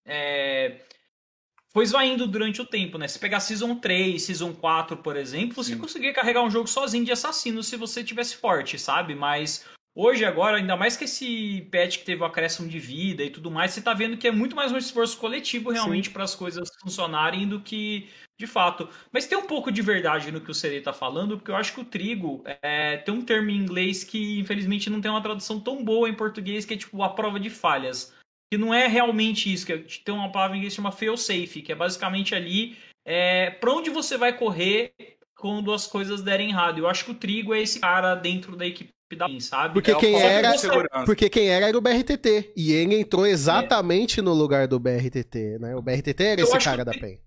É, foi esvaindo durante o tempo, né? Se pegar Season 3, Season 4, por exemplo, você Sim. conseguia carregar um jogo sozinho de assassino se você tivesse forte, sabe? Mas hoje, agora, ainda mais que esse patch que teve o acréscimo de vida e tudo mais, você tá vendo que é muito mais um esforço coletivo realmente para as coisas funcionarem do que de fato. Mas tem um pouco de verdade no que o Serei tá falando, porque eu acho que o trigo é, tem um termo em inglês que infelizmente não tem uma tradução tão boa em português, que é tipo a prova de falhas. Que não é realmente isso, que é, tem uma palavra em inglês que chama fail safe, que é basicamente ali é, para onde você vai correr quando as coisas derem errado. Eu acho que o trigo é esse cara dentro da equipe da sabe? Porque, é quem era, porque quem era era o BRTT. E ele entrou exatamente é. no lugar do BRTT, né? O BRTT era eu esse cara da PEN.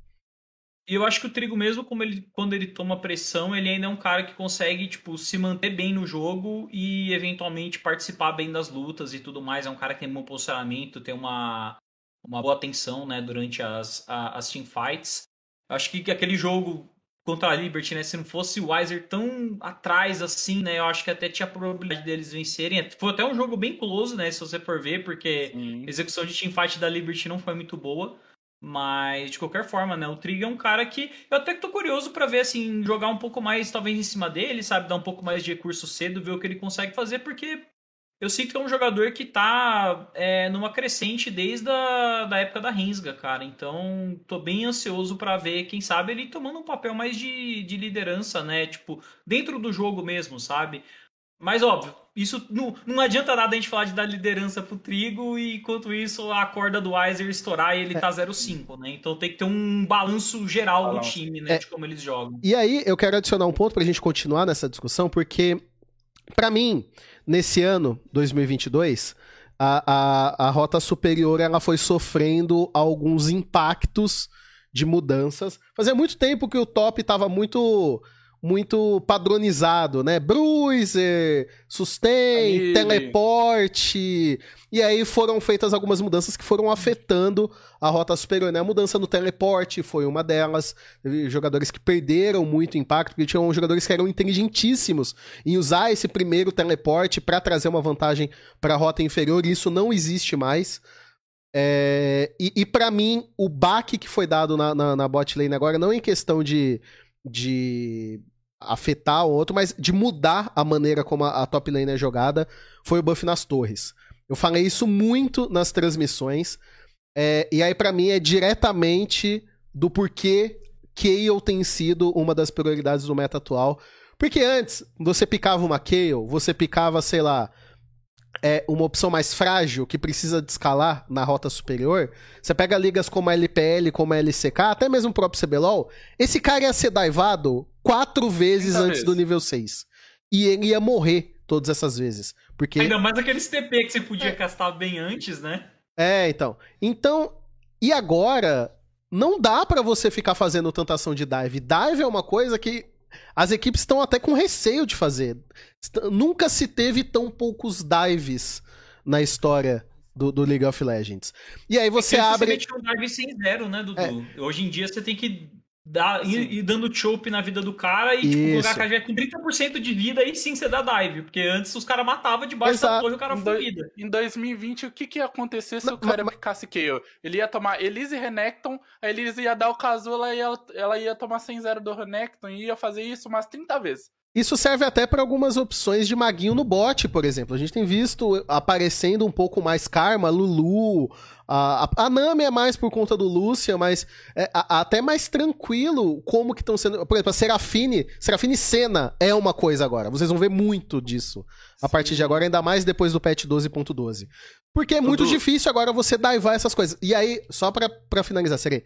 E eu acho que o Trigo, mesmo como ele, quando ele toma pressão, ele ainda é um cara que consegue, tipo, se manter bem no jogo e eventualmente participar bem das lutas e tudo mais. É um cara que tem um bom posicionamento, tem uma, uma boa atenção, né, durante as, a, as teamfights. Eu acho que aquele jogo contra a Liberty, né, se não fosse o Weiser tão atrás assim, né, eu acho que até tinha a probabilidade deles vencerem. Foi até um jogo bem close, né, se você for ver, porque a execução de teamfight da Liberty não foi muito boa. Mas, de qualquer forma, né? O Trig é um cara que eu até tô curioso para ver, assim, jogar um pouco mais, talvez, em cima dele, sabe? Dar um pouco mais de recurso cedo, ver o que ele consegue fazer, porque eu sinto que é um jogador que tá é, numa crescente desde a da época da Rinsga, cara. Então, tô bem ansioso para ver, quem sabe, ele tomando um papel mais de, de liderança, né? Tipo, dentro do jogo mesmo, sabe? Mas óbvio, isso não, não adianta nada a gente falar de dar liderança pro Trigo e enquanto isso a corda do Weiser estourar e ele tá 0-5, né? Então tem que ter um balanço geral do time, né? É, de como eles jogam. E aí eu quero adicionar um ponto pra gente continuar nessa discussão, porque para mim, nesse ano, 2022, a, a, a rota superior ela foi sofrendo alguns impactos de mudanças. Fazia muito tempo que o top estava muito muito padronizado, né? Bruiser, sustain, Aí. teleporte. E aí foram feitas algumas mudanças que foram afetando a rota superior, né? A mudança no teleporte foi uma delas. Jogadores que perderam muito impacto, porque tinham jogadores que eram inteligentíssimos em usar esse primeiro teleporte para trazer uma vantagem para a rota inferior. E isso não existe mais. É, e e para mim, o baque que foi dado na, na, na bot lane agora não é em questão de, de afetar o outro, mas de mudar a maneira como a, a top lane é jogada, foi o buff nas torres. Eu falei isso muito nas transmissões, é, e aí pra mim é diretamente do porquê Kayle tem sido uma das prioridades do meta atual. Porque antes, você picava uma Kayle, você picava, sei lá, é, uma opção mais frágil que precisa de escalar na rota superior, você pega ligas como a LPL, como a LCK, até mesmo o próprio CBLOL, esse cara ia ser daivado quatro vezes 30 antes vezes. do nível 6. E ele ia morrer todas essas vezes. Porque Ainda mais aqueles TP que você podia castar bem antes, né? é, então. Então, e agora, não dá pra você ficar fazendo tanta ação de dive. Dive é uma coisa que as equipes estão até com receio de fazer. Nunca se teve tão poucos dives na história do, do League of Legends. E aí você Antes abre. Você um dive sem zero, né, Dudu? É. Hoje em dia você tem que ir, Sim. ir dando chope na vida do cara e tipo, Isso. colocar a KG com 30% de vida aí sim você dá dive. Porque antes os caras matavam debaixo da Exato. torre e o cara Em dois- fugia. Em 2020, o que, que ia acontecer se Não, o cara mas- picasse Kayle? Ele ia tomar Elise e Renekton, a Elise ia dar o Kazu, ela ia, ela ia tomar 100-0 do Renekton e ia fazer isso umas 30 vezes. Isso serve até para algumas opções de maguinho no bot, por exemplo. A gente tem visto aparecendo um pouco mais Karma, Lulu. A, a, a Nami é mais por conta do Lúcia, mas é a- até mais tranquilo como que estão sendo. Por exemplo, a Serafine. Serafine Senna é uma coisa agora. Vocês vão ver muito disso a partir de agora, ainda mais depois do patch 12.12. Porque é muito difícil agora você daivar essas coisas. E aí, só pra, pra finalizar, Serei.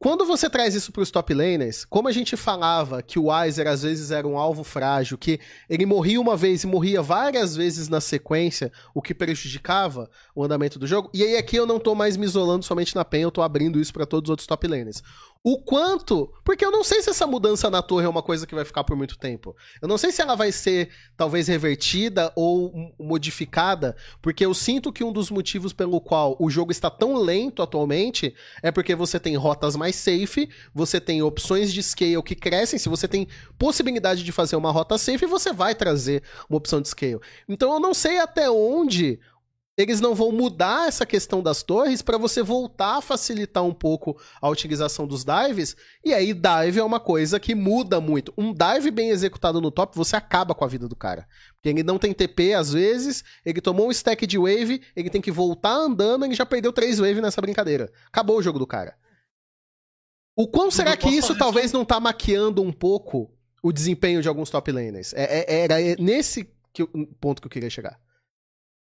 Quando você traz isso pros top laners, como a gente falava que o Weiser às vezes era um alvo frágil, que ele morria uma vez e morria várias vezes na sequência, o que prejudicava o andamento do jogo, e aí aqui eu não tô mais me isolando somente na PEN, eu tô abrindo isso pra todos os outros top laners. O quanto. Porque eu não sei se essa mudança na torre é uma coisa que vai ficar por muito tempo. Eu não sei se ela vai ser talvez revertida ou modificada, porque eu sinto que um dos motivos pelo qual o jogo está tão lento atualmente é porque você tem rotas mais safe, você tem opções de scale que crescem, se você tem possibilidade de fazer uma rota safe, você vai trazer uma opção de scale. Então eu não sei até onde eles não vão mudar essa questão das torres para você voltar a facilitar um pouco a utilização dos dives. E aí, dive é uma coisa que muda muito. Um dive bem executado no top, você acaba com a vida do cara. Porque ele não tem TP às vezes, ele tomou um stack de wave, ele tem que voltar andando, ele já perdeu três wave nessa brincadeira. Acabou o jogo do cara. O quão será que isso talvez não tá maquiando um pouco o desempenho de alguns top laners? É, é- era nesse que ponto que eu queria chegar.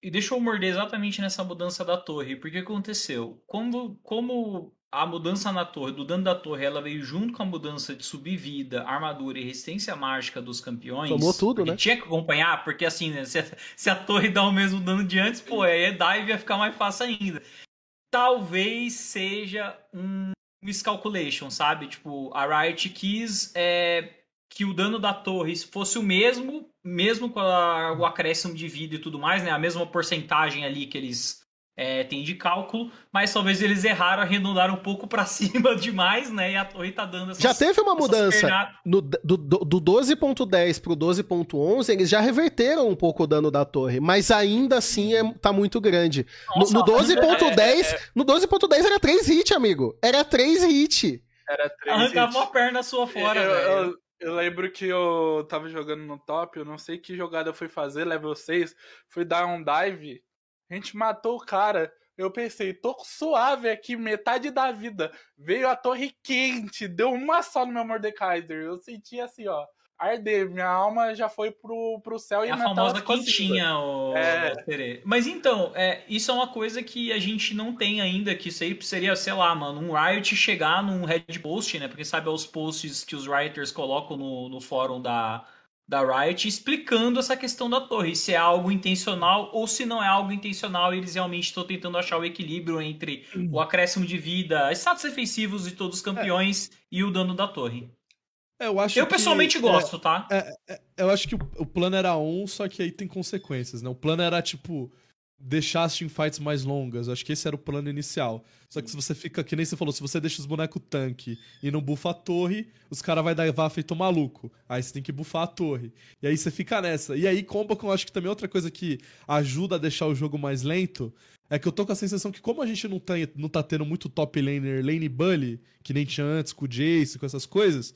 E deixa eu morder exatamente nessa mudança da torre. Porque aconteceu? Como, como a mudança na torre, do dano da torre, ela veio junto com a mudança de subir vida, armadura e resistência mágica dos campeões. Tomou tudo, né? Tinha que acompanhar, porque assim, né, se, a- se a torre dá o mesmo dano de antes, pô, aí a dive ia ficar mais fácil ainda. Talvez seja um miscalculation, sabe? Tipo, a Riot quis é, que o dano da torre fosse o mesmo, mesmo com a- o acréscimo de vida e tudo mais, né? A mesma porcentagem ali que eles é, têm de cálculo, mas talvez eles erraram, arredondaram um pouco pra cima demais, né? E a torre tá dando essas Já teve uma mudança. No, do, do, do 12.10 pro 12.11, eles já reverteram um pouco o dano da torre, mas ainda assim é, tá muito grande. No, Nossa, no 12.10, é, é. no 12.10 era 3 hit, amigo. Era 3 hit. Era três Arrancava hits. uma perna sua fora, eu, velho. eu, eu lembro que eu tava jogando no top, eu não sei que jogada eu fui fazer, level 6, fui dar um dive, a gente matou o cara. Eu pensei, tô suave aqui, metade da vida. Veio a torre quente, deu uma só no meu Mordekaiser. Eu senti assim, ó, arder. Minha alma já foi pro, pro céu e É a famosa quentinha, o É. Mas então, é, isso é uma coisa que a gente não tem ainda, que isso aí seria, sei lá, mano, um Riot chegar num Red Post, né? Porque sabe os posts que os writers colocam no, no fórum da, da Riot explicando essa questão da torre, se é algo intencional ou se não é algo intencional e eles realmente estão tentando achar o equilíbrio entre o acréscimo de vida, status defensivos de todos os campeões e o dano da torre. É, eu acho Eu que- pessoalmente é, gosto, tá? Eu acho que o, o plano era um, só que aí tem consequências, né? O plano era, tipo, deixar as teamfights mais longas. Eu acho que esse era o plano inicial. Só que se você fica, que nem você falou, se você deixa os bonecos tanque e não bufa a torre, os caras vai dar vá feito maluco. Aí você tem que bufar a torre. E aí você fica nessa. E aí comba com, eu acho que também outra coisa que ajuda a deixar o jogo mais lento, é que eu tô com a sensação que como a gente não tá, não tá tendo muito top laner, lane bully, que nem tinha antes com o Jace, com essas coisas,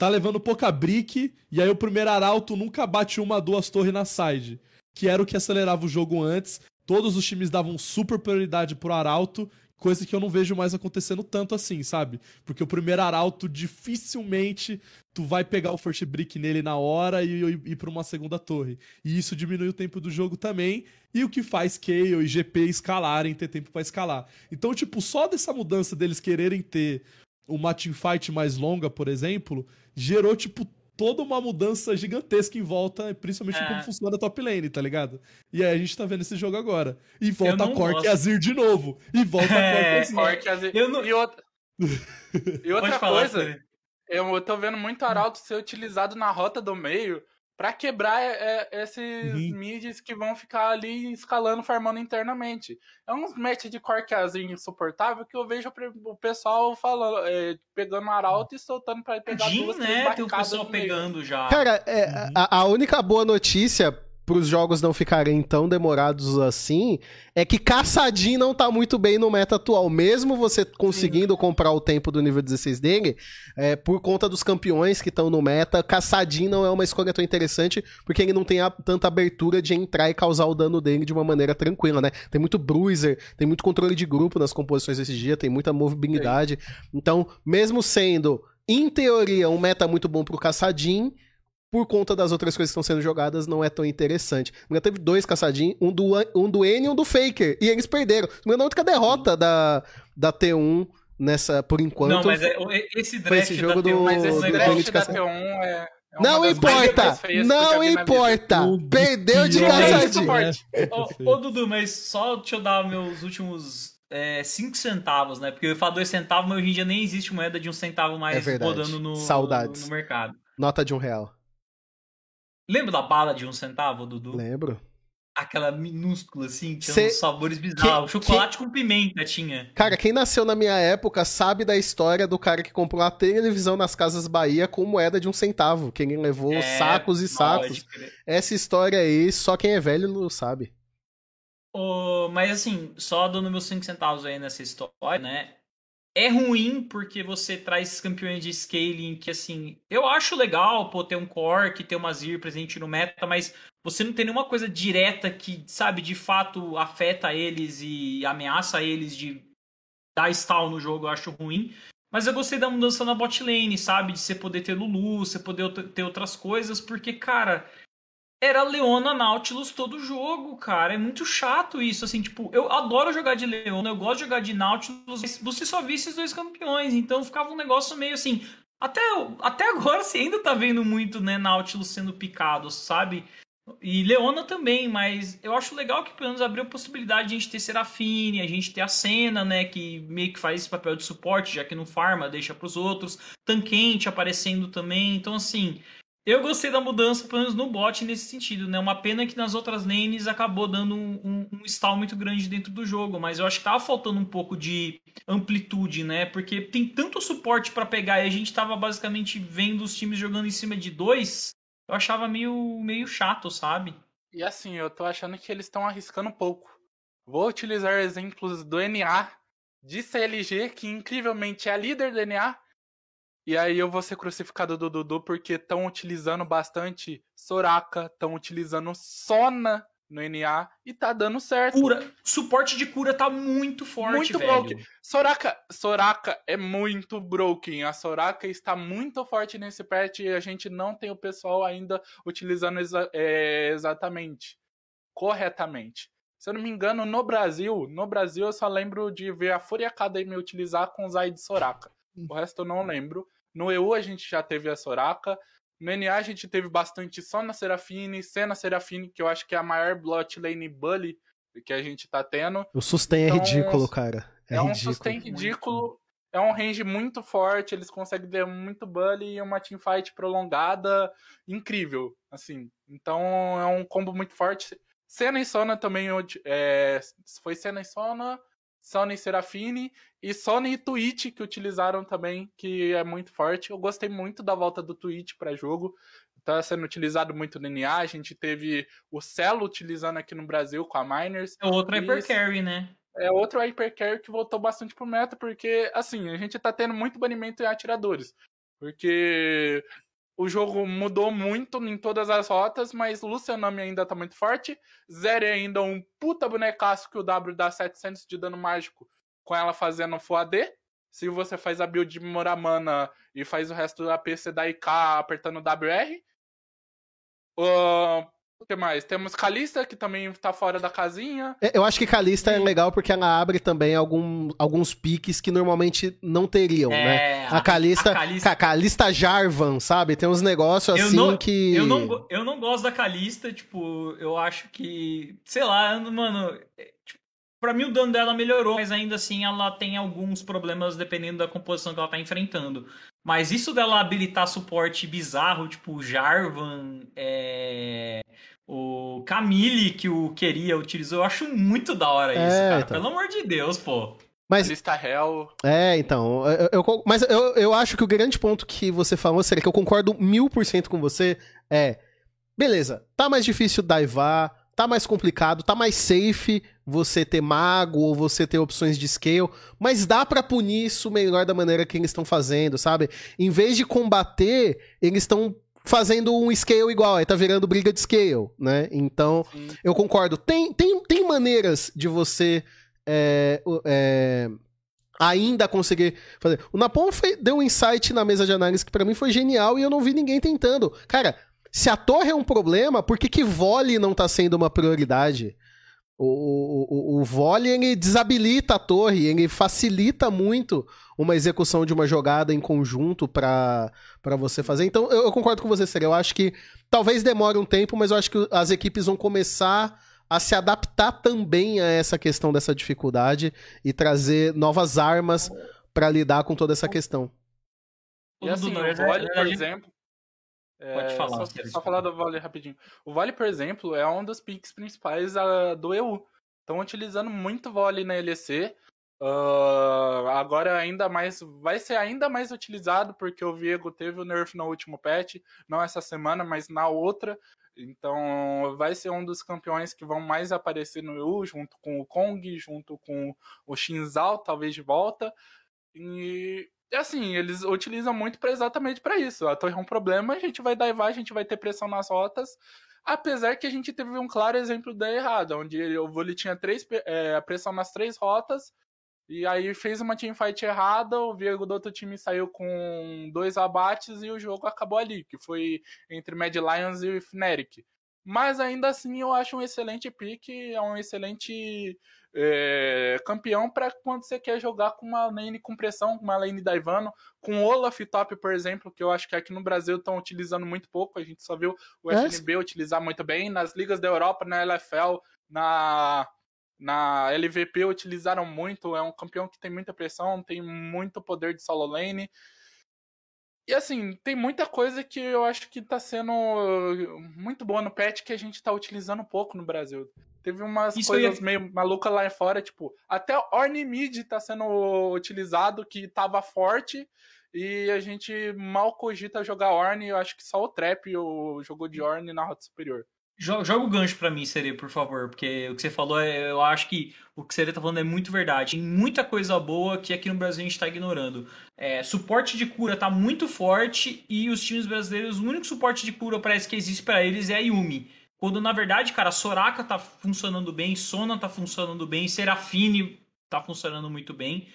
tá levando pouca brick, e aí o primeiro arauto nunca bate uma, duas torres na side. Que era o que acelerava o jogo antes. Todos os times davam super prioridade pro arauto, coisa que eu não vejo mais acontecendo tanto assim, sabe? Porque o primeiro arauto dificilmente tu vai pegar o first brick nele na hora e, ir pra uma segunda torre. E isso diminui o tempo do jogo também, e o que faz Kayle e GP escalarem, ter tempo pra escalar. Então, tipo, só dessa mudança deles quererem ter uma teamfight mais longa, por exemplo, gerou, tipo, toda uma mudança gigantesca em volta, principalmente É. como funciona a top lane, tá ligado? E aí a gente tá vendo esse jogo agora. E volta não Cork e Azir de novo. E volta É, Cork e Azir. Eu não- E outra, e outra falar, coisa, Felipe. eu tô vendo muito arauto ser utilizado na rota do meio pra quebrar é, é, esses Uhum. mids que vão ficar ali escalando, farmando internamente. É uns match de corquezinho insuportável que eu vejo o pessoal falando, é, pegando arauto e soltando pra pegar Jin, duas, né? Tem o pessoal pegando já. Cara, é, a, a única boa notícia pros jogos não ficarem tão demorados assim é que Caçadinho não tá muito bem no meta atual. Mesmo você conseguindo comprar o tempo do nível 16 dele, é, por conta dos campeões que estão no meta, Caçadinho não é uma escolha tão interessante porque ele não tem a- tanta abertura de entrar e causar o dano dele de uma maneira tranquila, né? Tem muito bruiser, tem muito controle de grupo nas composições desse dia, tem muita movibilidade. Então, mesmo sendo, em teoria, um meta muito bom pro Caçadinho, por conta das outras coisas que estão sendo jogadas, não é tão interessante. Já teve dois caçadinhos, um do, um do N e um do Faker. E eles perderam. É a única derrota da, da T1 nessa, por enquanto. Não, mas é, esse Foi esse draft jogo da T1, do- Mas esse do draft da caça- T1 é. é uma Não importa! Não importa! Perdeu de caçadinho! suporte. Ô, ô, Dudu, mas só deixa eu dar meus últimos 5 centavos, né? Porque eu ia falar 2 centavos, mas hoje em dia nem existe moeda de um centavo mais É rodando no, Saudades. no mercado. Nota de um real. Lembra da bala de um centavo, Dudu? Lembro. Aquela minúscula assim, tinha Cê- uns sabores bizarros. que- Chocolate com pimenta tinha. Cara, quem nasceu na minha época sabe da história do cara que comprou a televisão nas Casas Bahia com moeda de um centavo. Que ele levou É, sacos e sacos. Essa história aí, só quem é velho não sabe. Ô, mas assim, só dando meus 5 centavos aí nessa história, né? É ruim porque você traz campeões de scaling que, assim, eu acho legal, pô, ter um Cork, ter uma Zir presente no meta, mas você não tem nenhuma coisa direta que, sabe, de fato afeta eles e ameaça eles de dar stall no jogo, eu acho ruim. Mas eu gostei da mudança na bot lane, sabe? De você poder ter Lulu, você poder ter outras coisas, porque, cara, era Leona Nautilus todo jogo, cara. É muito chato isso, assim, tipo, eu adoro jogar de Leona, eu gosto de jogar de Nautilus, mas você só via esses dois campeões, então ficava um negócio meio assim. Até, até agora você ainda tá vendo muito, né, Nautilus sendo picado, sabe? E Leona também, mas eu acho legal que pelo menos abriu a possibilidade de a gente ter Serafine, a gente ter a Senna, né, que meio que faz esse papel de suporte, já que não farma, deixa pros outros. Tanquente aparecendo também, então assim, eu gostei da mudança, pelo menos no bot, nesse sentido, né? Uma pena que nas outras lanes acabou dando um, um, um stall muito grande dentro do jogo, mas eu acho que tava faltando um pouco de amplitude, né? Porque tem tanto suporte pra pegar e a gente tava basicamente vendo os times jogando em cima de dois, eu achava meio, meio chato, sabe? E assim, eu tô achando que eles estão arriscando pouco. Vou utilizar exemplos do NA, de CLG, que incrivelmente é a líder do NA. E aí eu vou ser crucificado do Dudu porque estão utilizando bastante Soraka, estão utilizando Sona no NA e tá dando certo. Cura, suporte de cura tá muito forte, Muito velho. broken. Soraka, Soraka é muito broken. A Soraka está muito forte nesse patch e a gente não tem o pessoal ainda utilizando exa- é, exatamente, corretamente. Se eu não me engano, no Brasil, no Brasil eu só lembro de ver a Fúria Academy utilizar com Zay de Soraka. O resto eu não lembro. No EU a gente já teve a Soraka. No NA a gente teve bastante só na Serafine, Senna Serafine, que eu acho que é a maior bot lane bully que a gente tá tendo. O sustain é Então, ridículo, cara. É, É, um ridículo. sustain ridículo. é um range muito forte, eles conseguem ter muito bully e uma teamfight prolongada incrível, assim. Então é um combo muito forte. Senna e Sona também é, foi Senna e Sona, Sona e Serafine e Sona e Twitch que utilizaram também, que é muito forte. Eu gostei muito da volta do Twitch para jogo. Tá sendo utilizado muito no NA. A gente teve o Celo utilizando aqui no Brasil com a Miners. É outro Hyper Carry, né? É outro Hyper Carry que voltou bastante pro meta, porque, assim, a gente tá tendo muito banimento em atiradores. Porque o jogo mudou muito em todas as rotas, mas Lucianami ainda tá muito forte. Zeri ainda um puta bonecaço que o W dá 700 de dano mágico com ela fazendo Full AD. Se você faz a build de Moramana e faz o resto da PC da IK apertando WR. Uh, o que mais? Temos Calista, que também tá fora da casinha. É, eu acho que Calista e... é legal porque ela abre também algum, alguns piques que normalmente não teriam, é, né? A Calista, a Calista... Calista Jarvan, sabe? Tem uns negócios assim não, que. Eu não, eu não gosto da Calista, tipo, eu acho que. Sei lá, mano. É, tipo, pra mim o dano dela melhorou, mas ainda assim ela tem alguns problemas dependendo da composição que ela tá enfrentando. Mas isso dela habilitar suporte bizarro, tipo Jarvan, é... o Camille que o queria utilizou, eu acho muito da hora isso, é, cara. Então. Pelo amor de Deus, pô. Mas, Lista Hell. É, então. Eu, eu, mas eu, eu acho que o grande ponto que você falou, seria que eu concordo mil por cento com você, é. Beleza, tá mais difícil daivar, tá mais complicado, tá mais safe você ter mago ou você ter opções de scale, mas dá para punir isso melhor da maneira que eles estão fazendo, sabe? Em vez de combater, eles estão fazendo um scale igual, aí tá virando briga de scale, né? Então, Sim. eu concordo. Tem, tem, tem maneiras de você é, é, ainda conseguir fazer. O Napon deu um insight na mesa de análise que para mim foi genial e eu não vi ninguém tentando. Cara, se a torre é um problema, por que, que vôlei não tá sendo uma prioridade? O, o, o vôlei ele desabilita a torre, ele facilita muito uma execução de uma jogada em conjunto para você fazer. Então eu, eu, concordo com você, Sérgio. Eu acho que talvez demore um tempo, mas eu acho que as equipes vão começar a se adaptar também a essa questão dessa dificuldade e trazer novas armas para lidar com toda essa questão. E assim, o vôlei, por exemplo, Pode é, falar. Só, só falar do Vale rapidinho. O Vale, por exemplo, é um dos picks principais uh, do EU. Estão utilizando muito Vale na LEC. Uh, agora ainda mais vai ser ainda mais utilizado porque o Viego teve o nerf no último patch, não essa semana, mas na outra. Então vai ser um dos campeões que vão mais aparecer no EU, junto com o Kong, junto com o Shinzal, talvez de volta. E assim, eles utilizam muito pra, exatamente para isso. A torre é um problema, a gente vai daivar, a gente vai ter pressão nas rotas. Apesar que a gente teve um claro exemplo da errada, onde o Voli tinha três, é, pressão nas três rotas, e aí fez uma teamfight errada, o Viego do outro time saiu com dois abates e o jogo acabou ali, que foi entre Mad Lions e Fnatic. Mas ainda assim eu acho um excelente pick, é um excelente é, campeão para quando você quer jogar com uma lane com pressão, com uma lane da Ivano, com Olaf top, por exemplo, que eu acho que aqui no Brasil estão utilizando muito pouco, a gente só viu o é. FNB utilizar muito bem, nas ligas da Europa, na LFL, na, na LVP utilizaram muito, é um campeão que tem muita pressão, tem muito poder de solo lane, e assim, tem muita coisa que eu acho que tá sendo muito boa no patch que a gente tá utilizando pouco no Brasil. Teve umas Isso coisas ia... meio malucas lá fora, tipo, até Orne Mid tá sendo utilizado, que tava forte, e a gente mal cogita jogar Orne, eu acho que só o Trap o jogou de Orne na rota superior. Joga, o gancho para mim, Seria, por favor, porque o que você falou, é, eu acho que o que Seria tá falando é muito verdade. Tem muita coisa boa que aqui no Brasil a gente tá ignorando. É, suporte de cura tá muito forte e os times brasileiros, o único suporte de cura parece que existe para eles é a Yumi. Quando na verdade, cara, Soraka tá funcionando bem, Sona tá funcionando bem, Serafine tá funcionando muito bem.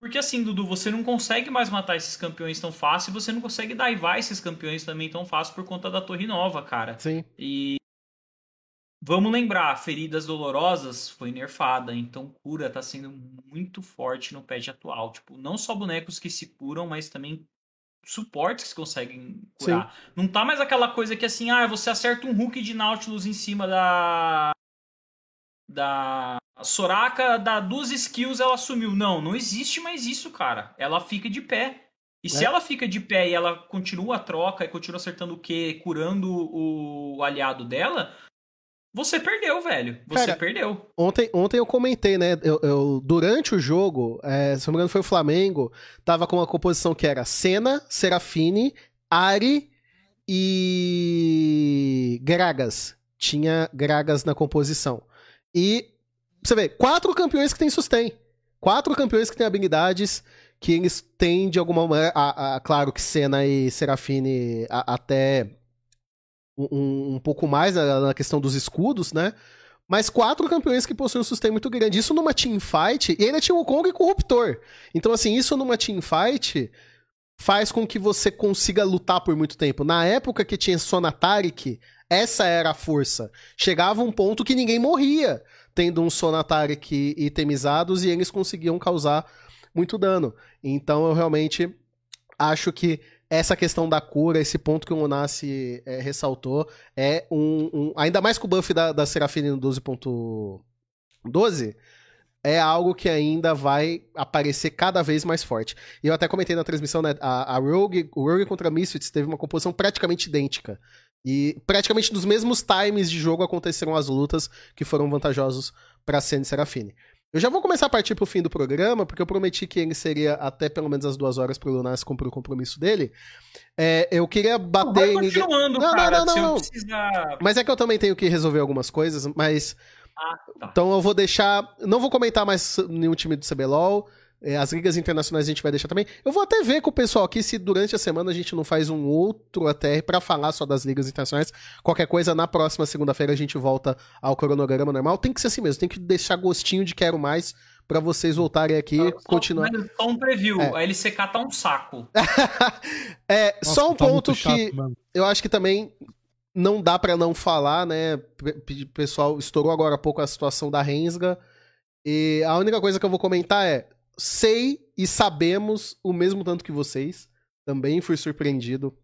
Porque assim, Dudu, você não consegue mais matar esses campeões tão fácil, você não consegue daivar esses campeões também tão fácil por conta da Torre Nova, cara. Sim. E vamos lembrar, feridas dolorosas foi nerfada, então cura tá sendo muito forte no patch atual. Tipo, não só bonecos que se curam, mas também suportes que conseguem curar. Sim. Não tá mais aquela coisa que assim, ah, você acerta um hook de Nautilus em cima da. Da. Soraka dá duas skills, ela sumiu. Não, não existe mais isso, cara. Ela fica de pé. E se É. ela fica de pé e ela continua a troca e continua acertando o Q, curando o aliado dela, você perdeu, velho. Você Cara, perdeu. Ontem, ontem eu comentei, né? Eu, eu- durante o jogo, é, se não me engano foi o Flamengo, tava com uma composição que era Senna, Serafine, Ari e Gragas. Tinha Gragas na composição. E você vê, quatro campeões que tem sustain. Quatro campeões que têm habilidades que eles têm de alguma maneira. a- a- claro que Senna e Serafine a- até um, um pouco mais na, na questão dos escudos, né? Mas quatro campeões que possuem um sustain muito grande. Isso numa teamfight. E ainda tinha o Kong e Corruptor. Então, assim, isso numa teamfight faz com que você consiga lutar por muito tempo. Na época que tinha Sonatarik, essa era a força. Chegava um ponto que ninguém morria tendo um Sonatarik itemizados e eles conseguiam causar muito dano. Então eu realmente acho que essa questão da cura, esse ponto que o Monassi é, ressaltou, é um, um- Ainda mais com o buff da, da Serafine no 12.12, é algo que ainda vai aparecer cada vez mais forte. E eu até comentei na transmissão, né? A, a Rogue, o Rogue contra Misfits teve uma composição praticamente idêntica. E praticamente nos mesmos times de jogo aconteceram as lutas que foram vantajosos para Senna e Serafine. Eu já vou começar a partir pro fim do programa, porque eu prometi que ele seria até pelo menos as duas horas pro Lunas cumprir o compromisso dele. É, eu queria bater em. continuando, Não, não, cara. não, se não. eu precisar. Mas é que eu também tenho que resolver algumas coisas, mas. Ah, tá. Então eu vou deixar. Não vou comentar mais nenhum time do CBLOL. É, As ligas internacionais a gente vai deixar também. Eu vou até ver com o pessoal aqui se durante a semana a gente não faz um outro ATR pra falar só das ligas internacionais. Qualquer coisa, na próxima segunda-feira a gente volta ao cronograma normal. Tem que ser assim mesmo, tem que deixar gostinho de quero mais pra vocês voltarem aqui e Só- continuar. mas Só um preview. É. A LCK tá um saco. é, Nossa, só um tá ponto chato que eu acho que também não dá pra não falar, né? Pessoal estourou agora há pouco a situação da Rensga. E a única coisa que eu vou comentar é: sei e sabemos o mesmo tanto que vocês. Também fui surpreendido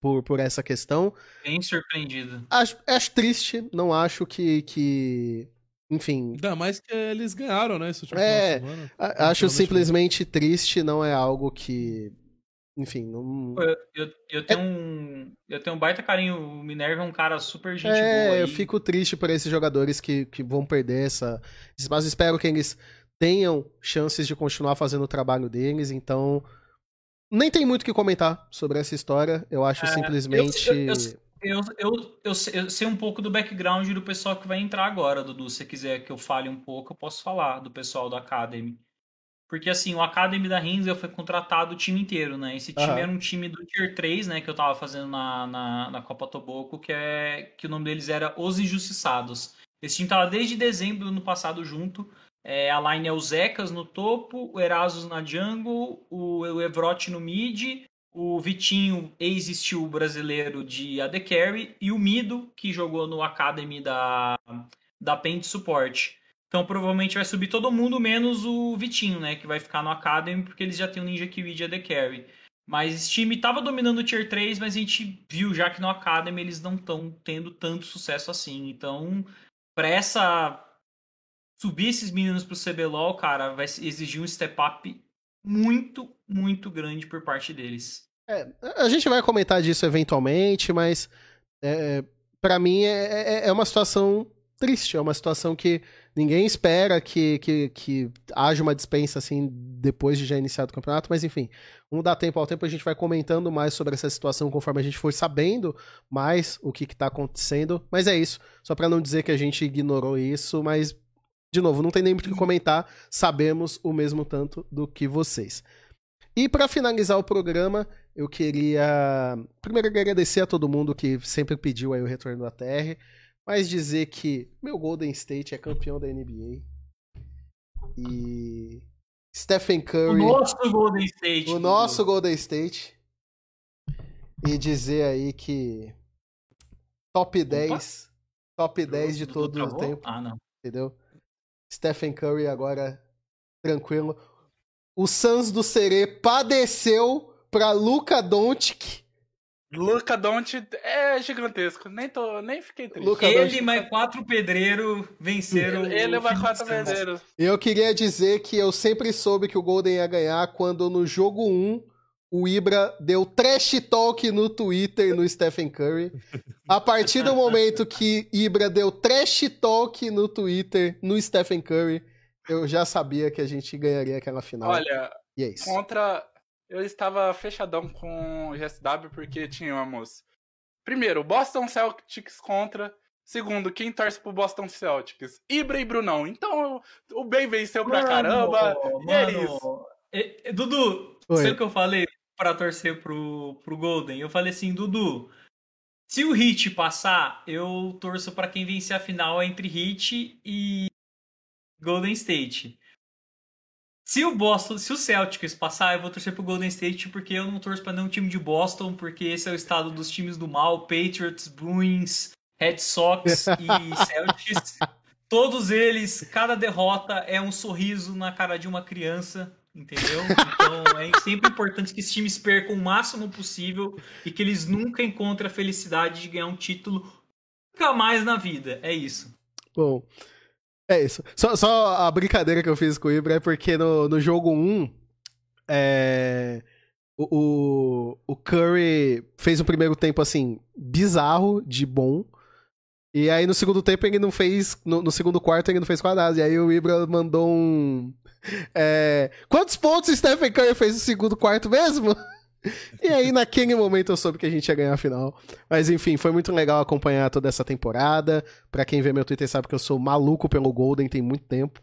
por, por essa questão. Bem surpreendido. Acho, acho triste, não acho que. que enfim, Ainda mais que eles ganharam, né? Esse último É, semana. acho Finalmente simplesmente triste, não é algo que. Enfim, não. Eu, eu, eu tenho um. Eu tenho um baita carinho. O Minerva é um cara super gente É, boa. eu aí. fico triste por esses jogadores que, que vão perder essa. esse espaço. Espero que eles tenham chances de continuar fazendo o trabalho deles, então. Nem tem muito o que comentar sobre essa história. Eu acho É, simplesmente. eu- eu- Eu, eu, sei, um pouco do background do pessoal que vai entrar agora, Dudu. Se você quiser que eu fale um pouco, eu posso falar do pessoal da Academy. Porque assim, o Academy da Rinsel foi contratado o time inteiro, né? Esse time Aham. era um time do Tier 3, né? Que eu tava fazendo na, na, na Copa Toboco, que, é, que o nome deles era Os Injustiçados. Esse time tava desde dezembro do ano passado junto. É, a line é o Zecas no topo, o Erasus na jungle, o, o Evrote no mid, o Vitinho, ex-steel brasileiro de AD Carry, e o Mido, que jogou no Academy da, da PEN de suporte. Então provavelmente vai subir todo mundo, menos o Vitinho, né? Que vai ficar no Academy, porque eles já têm o Ninja Kiwi de AD Carry. Mas esse time tava dominando o Tier 3, mas a gente viu já que no Academy eles não estão tendo tanto sucesso assim. Então, para essa subir esses meninos pro CBLOL, cara, vai exigir um step up muito, muito grande por parte deles. É, a gente vai comentar disso eventualmente, mas é, para mim é, é, é uma situação triste, é uma situação que ninguém espera que, que, que haja uma dispensa assim depois de já iniciado o campeonato, mas enfim, vamos dar tempo ao tempo, a gente vai comentando mais sobre essa situação conforme a gente for sabendo mais o que está acontecendo, mas é isso, só para não dizer que a gente ignorou isso, mas de novo, não tem nem muito o que comentar, sabemos o mesmo tanto do que vocês. E para finalizar o programa, eu queria primeiro agradecer a todo mundo que sempre pediu aí o retorno da TR, mas dizer que meu Golden State é campeão da NBA. E Stephen O Curry, nosso Golden State. o nosso Golden State. E dizer aí que top 10, top 10 de todo o tempo, Ah, não. entendeu? Stephen Curry agora tranquilo. O Suns do Serê padeceu pra Luca Doncic Luca Doncic é gigantesco. Nem, tô, nem fiquei triste. Luca Ele Doncic- e mais quatro pedreiros venceram. Ele, ele Phoenix quatro verdadeiros. Eu queria dizer que eu sempre soube que o Golden ia ganhar quando no jogo 1 o Ibra deu trash talk no Twitter no Stephen Curry. A partir do momento que Ibra deu trash talk no Twitter no Stephen Curry, eu já sabia que a gente ganharia aquela final. Olha, e é isso. contra. Eu estava fechadão com o GSW porque tínhamos. Primeiro, Boston Celtics contra. Segundo, quem torce pro Boston Celtics? Ibra e Brunão. Então o Ben venceu pra Mano, caramba. e é mano, isso. e- e- Dudu, Oi. sabe o que eu falei pra torcer pro, pro Golden? Eu falei assim, Dudu, se o Heat passar, eu torço pra quem vencer a final entre Heat e Golden State. Se o Boston, se o Celtics passar, eu vou torcer pro Golden State porque eu não torço pra nenhum time de Boston, porque esse é o estado dos times do mal, Patriots, Bruins, Red Sox e Celtics. Todos eles, cada derrota é um sorriso na cara de uma criança, entendeu? Então é sempre importante que esses times percam o máximo possível e que eles nunca encontrem a felicidade de ganhar um título nunca mais na vida. É isso. Bom, é isso. Só, só a brincadeira que eu fiz com o Ibra é porque no, no jogo 1, é, o, o, o Curry fez um primeiro tempo, assim, bizarro, de bom. E aí no segundo tempo ele não fez. No, no segundo quarto ele não fez quase nada. E aí o Ibra mandou um. É, quantos pontos o Stephen Curry fez no segundo quarto mesmo? E aí, naquele momento, eu soube que a gente ia ganhar a final. Mas enfim, foi muito legal acompanhar toda essa temporada. Pra quem vê meu Twitter sabe que eu sou maluco pelo Golden tem muito tempo.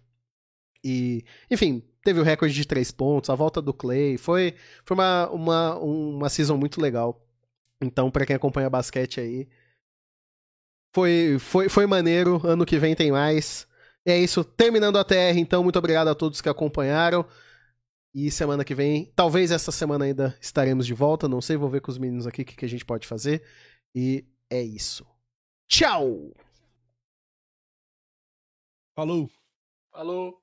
E, enfim, teve o recorde de três pontos, a volta do Clay. Foi, foi uma, uma, uma season muito legal. Então, pra quem acompanha basquete aí, foi, foi, foi maneiro. Ano que vem tem mais. E é isso. Terminando a TR, então, muito obrigado a todos que acompanharam. E semana que vem, talvez essa semana ainda estaremos de volta. Não sei, vou ver com os meninos aqui o que, que a gente pode fazer. E é isso. Tchau! Falou! Falou.